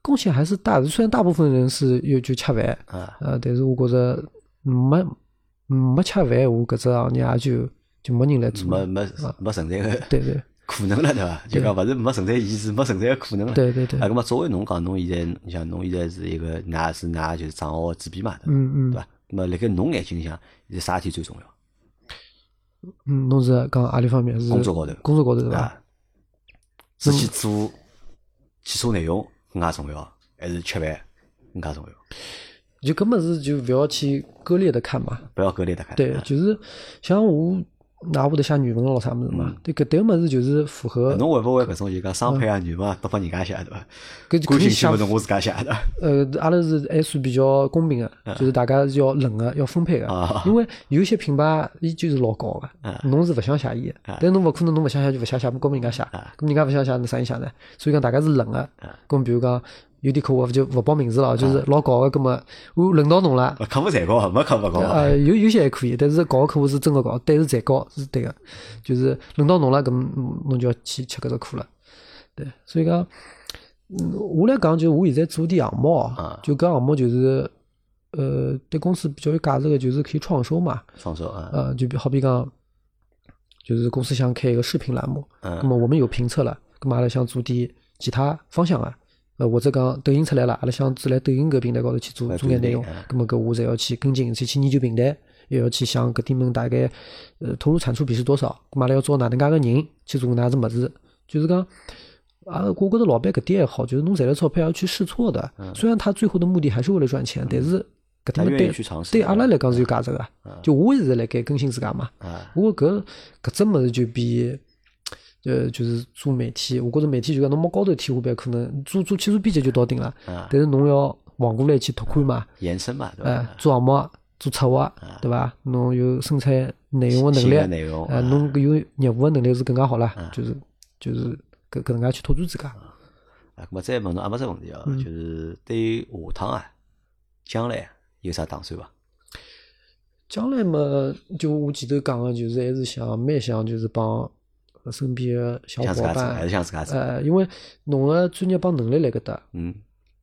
贡献还是大的。虽然大部分人是有就吃饭，啊，呃，但是我觉着没没吃饭闲话，搿只行业也就就没人来做。没没没存在个对对 <laughs> 可能了，对伐？就讲勿是没存在意义，是没存在个可能了。对对对啊，，咁么作为侬讲，侬现在你像侬现在是一个，㑚是㑚就是账号个主编嘛，对伐？嗯嗯对伐？咁么辣盖侬眼睛里向，现在啥事体最重要？嗯，侬是讲何里方面是工作高头工作高头对伐？啊，是去做汽车内容更加重要，还是吃饭更加重要？就搿么事就勿要去割裂的看嘛。不要割裂的看。对，就是像我哪会得写语文咯啥物事嘛，对搿迭个物事就是符合嗯侬会勿会搿种就讲商配啊、语文啊，都拨人家写对伐？搿感兴趣肯定写勿是我自家写的。呃，阿拉是还算比较公平的，就是大家是要轮个，要分配嗯啊个。因为有些品牌伊就是老高个，侬是勿想写伊个，但侬勿可能侬勿想写就勿写写，拨人家写，咁人家勿想写，侬啥人写呢？所以讲大家是轮个。咁比如讲有点客户就勿报名字了，就是老搞个，葛么我轮到侬了。客户才高，没客户高。呃，有有些还可以，但是搞个客户是真个搞，但是才高是对个，就是轮到侬了，葛么侬就要去吃搿只苦了。对，所以讲，我来讲就我现在做点项目哦，就搿项目就是呃对公司比较有价值个，就是可以创收嘛。创收啊。呃，就比好比讲，就是公司想开一个视频栏目，嗯，那么我们有评测了，葛么阿拉想做点其他方向个。呃，或者讲抖音出来了，阿拉想只来抖音搿平台高头去做做眼内容，葛么搿我侪要去跟进，再去研究平台，又要去想搿点么大概呃投入产出比是多少，葛么阿拉要招哪能介个人去做哪只物事，就是讲啊，我觉着老板搿点还好，就是侬赚了钞票要去试错的，虽然他最后的目的还是为了赚钱，但是搿点么对对阿拉来讲是有价值个，就我一直辣盖更新自家嘛，我搿搿只物事就比。呃，就是做媒体，我觉着媒体就讲侬没高头天花板，可能做做技术编辑就到顶了。但是侬要往过来去拓宽嘛，延伸嘛，对吧？做项目、做策划，对伐？侬有生产内容个能力，呃，侬有业务个能力是更加好了。就是就是搿搿能介去拓展自家。啊，咁么再问侬阿没只问题哦，就是对下趟啊，将来有啥打算伐？将来嘛，就我前头讲个，就是还是想蛮想，就是帮。身边个小伙伴，还是像自家呃，因为侬个专业帮能力辣搿搭，嗯，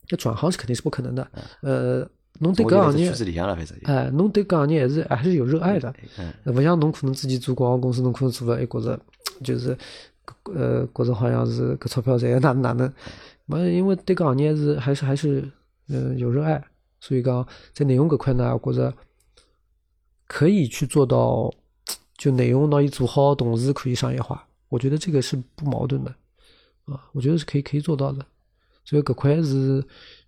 要转行是肯定是不可能的。呃，侬对搿行业，哎，侬对搿行业还是还是有热爱的。嗯，勿像侬可能自己做广告公司，侬可能做了还觉着就是呃，觉着好像是搿钞票赚哪能哪能。没，因为对搿行业是还是还是嗯有热爱，所以讲在内容搿块呢，我觉着可以去做到，就内容拿伊做好，同时可以商业化。我觉得这个是不矛盾的，啊，我觉得是可以可以做到的，所以搿块是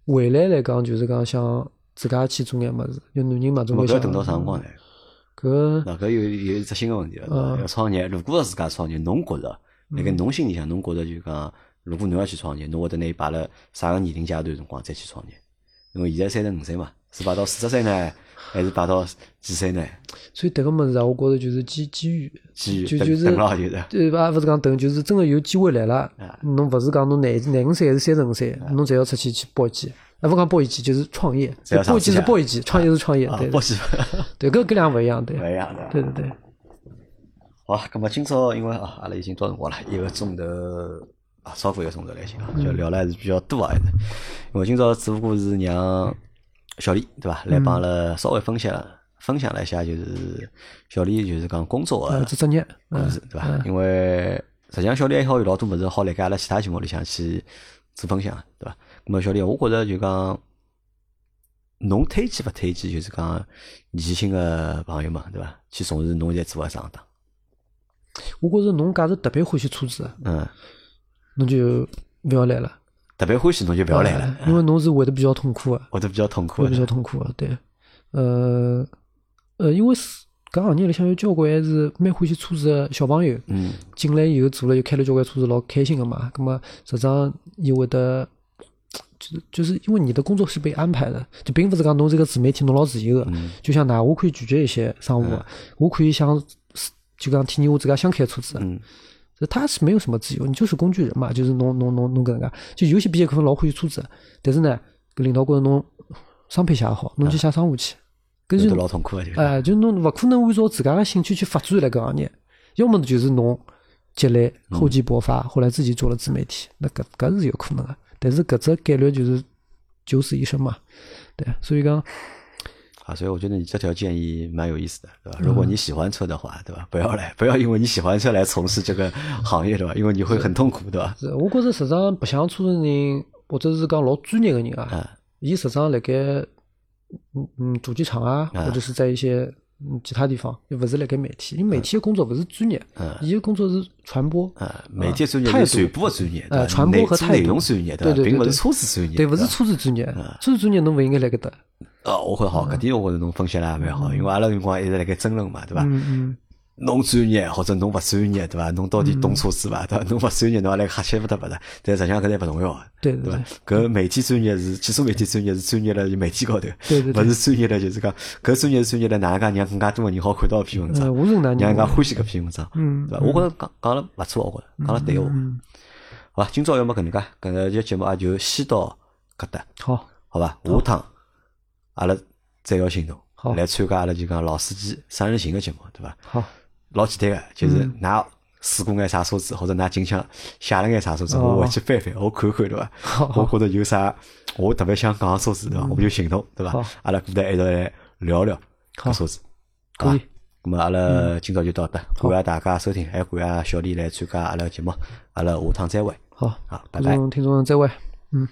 未来来讲，就是讲想自家去做眼物事，就男人嘛，总归想。等到啥辰光呢？搿那搿有有一只新个问题了，要创业，如果是自家创业，侬觉着，那个侬心里向，侬觉着就讲，如果侬要去创业，侬会得拿伊摆辣啥个年龄阶段辰光再去创业？因为现在三十五岁嘛，是摆到四十岁呢？还是摆到几岁呢？所以迭个物事啊，我觉着就是机机遇，机遇就就是对吧？勿是讲等，就是真个有机会来了，侬勿是讲侬廿廿五岁还是三十五岁，侬侪要出去去搏一记。啊，勿讲搏一记，就是创业。搏一记是搏一记，创业是创业。对，搏一记。对，搿搿两勿一样，对。勿一样的。对对对。好，咁么今朝因为啊，阿拉已经到辰光了，一个钟头啊，超过一个钟头来行啊，就聊了还是比较多啊，还是。因为今朝只不过是让。小李对吧？来帮阿拉稍微分享分享了一下，就是小李就是讲工作的职业故事对吧？因为实际上小李还好有老多物事好来盖阿拉其他节目里向去做分享对吧？那么小李，我觉着就讲侬推荐勿推荐，就是讲年轻个朋友们对伐？去从事侬现在做个行当。我觉着侬假是特别欢喜车子，嗯，侬就勿要来了。特别欢喜侬就不要来了，因为侬是会得比较痛苦的，会得比较痛苦，比较痛苦的，对，呃，呃，因为是搿行业里向有交关还是蛮欢喜车子的小朋友，嗯，进来以后做了又开了交关车子，老开心的嘛。葛么实际上伊会得，就是就是因为你的工作是被安排的，就并不是讲侬这个自媒体侬老自由的，就像㑚我可以拒绝一些商务，我可以想就讲替你我自家想开车子。他是没有什么自由，你就是工具人嘛，就是侬侬侬侬搿能介，就有些毕业可能老欢喜车子，但是呢，搿领导觉着侬商配写好，侬就写商务去，搿就老痛苦个，哎，就侬勿可能按照自家个兴趣去发展来搿行业，要么就是侬积累厚积薄发，后来自己做了自媒体，那搿搿是有可能个，但是搿只概率就是九死一生嘛，对，所以讲。啊，所以我觉得你这条建议蛮有意思的，对吧？如果你喜欢车的话，对吧？不要来，不要因为你喜欢车来从事这个行业，对吧？因为你会很痛苦，对吧？是，我觉着实际上不想车的人，或者是讲老专业的人啊，伊实际上辣盖嗯嗯主机厂啊，或者是在一些嗯其他地方，又勿是辣盖媒体，因为媒体的工作勿是专业，伊的工作是传播，媒体专业是传播的专业，呃，传播和内容专业，对对对，并勿是车子专业，对，勿是车子专业，车子专业侬勿应该辣搿搭。哦，我会好，搿点我觉着侬分析了也蛮好，因为阿拉辰光一直辣盖争论嘛，对伐？嗯嗯。侬专业或者侬勿专业，对伐？侬到底懂车子伐？对伐？侬勿专业，侬还来瞎七勿得勿得。但实际上搿侪勿重要，对对伐？搿媒体专业是汽车媒体专业是专业辣媒体高头，对对，勿是专业辣就是讲搿专业是专业辣哪能介让更加多个人好看到搿篇文章，让人家欢喜搿篇文章，嗯，对伐？我觉着讲讲了勿错，我觉着讲了对个。好，今朝要么搿能介，搿个节节目也就先到。搿搭，好，好伐？下趟阿拉再要行动，好来参加阿拉就讲老司机三人行个节目，对伐？好，老简单个，就是嗯㑚试过眼啥车子，或者㑚近腔写了眼啥车子，哦我回去翻翻，我看看，对伐？好我觉着有啥我特别想讲个车子，对伐？我们就行动，对伐好？阿拉过来一道来聊聊搿车子，好伐可以？咁么阿拉今朝就到这，感谢大家收听，还感谢小李来参加阿拉节目，阿拉下趟再会，好，好，拜拜。听众再会，嗯。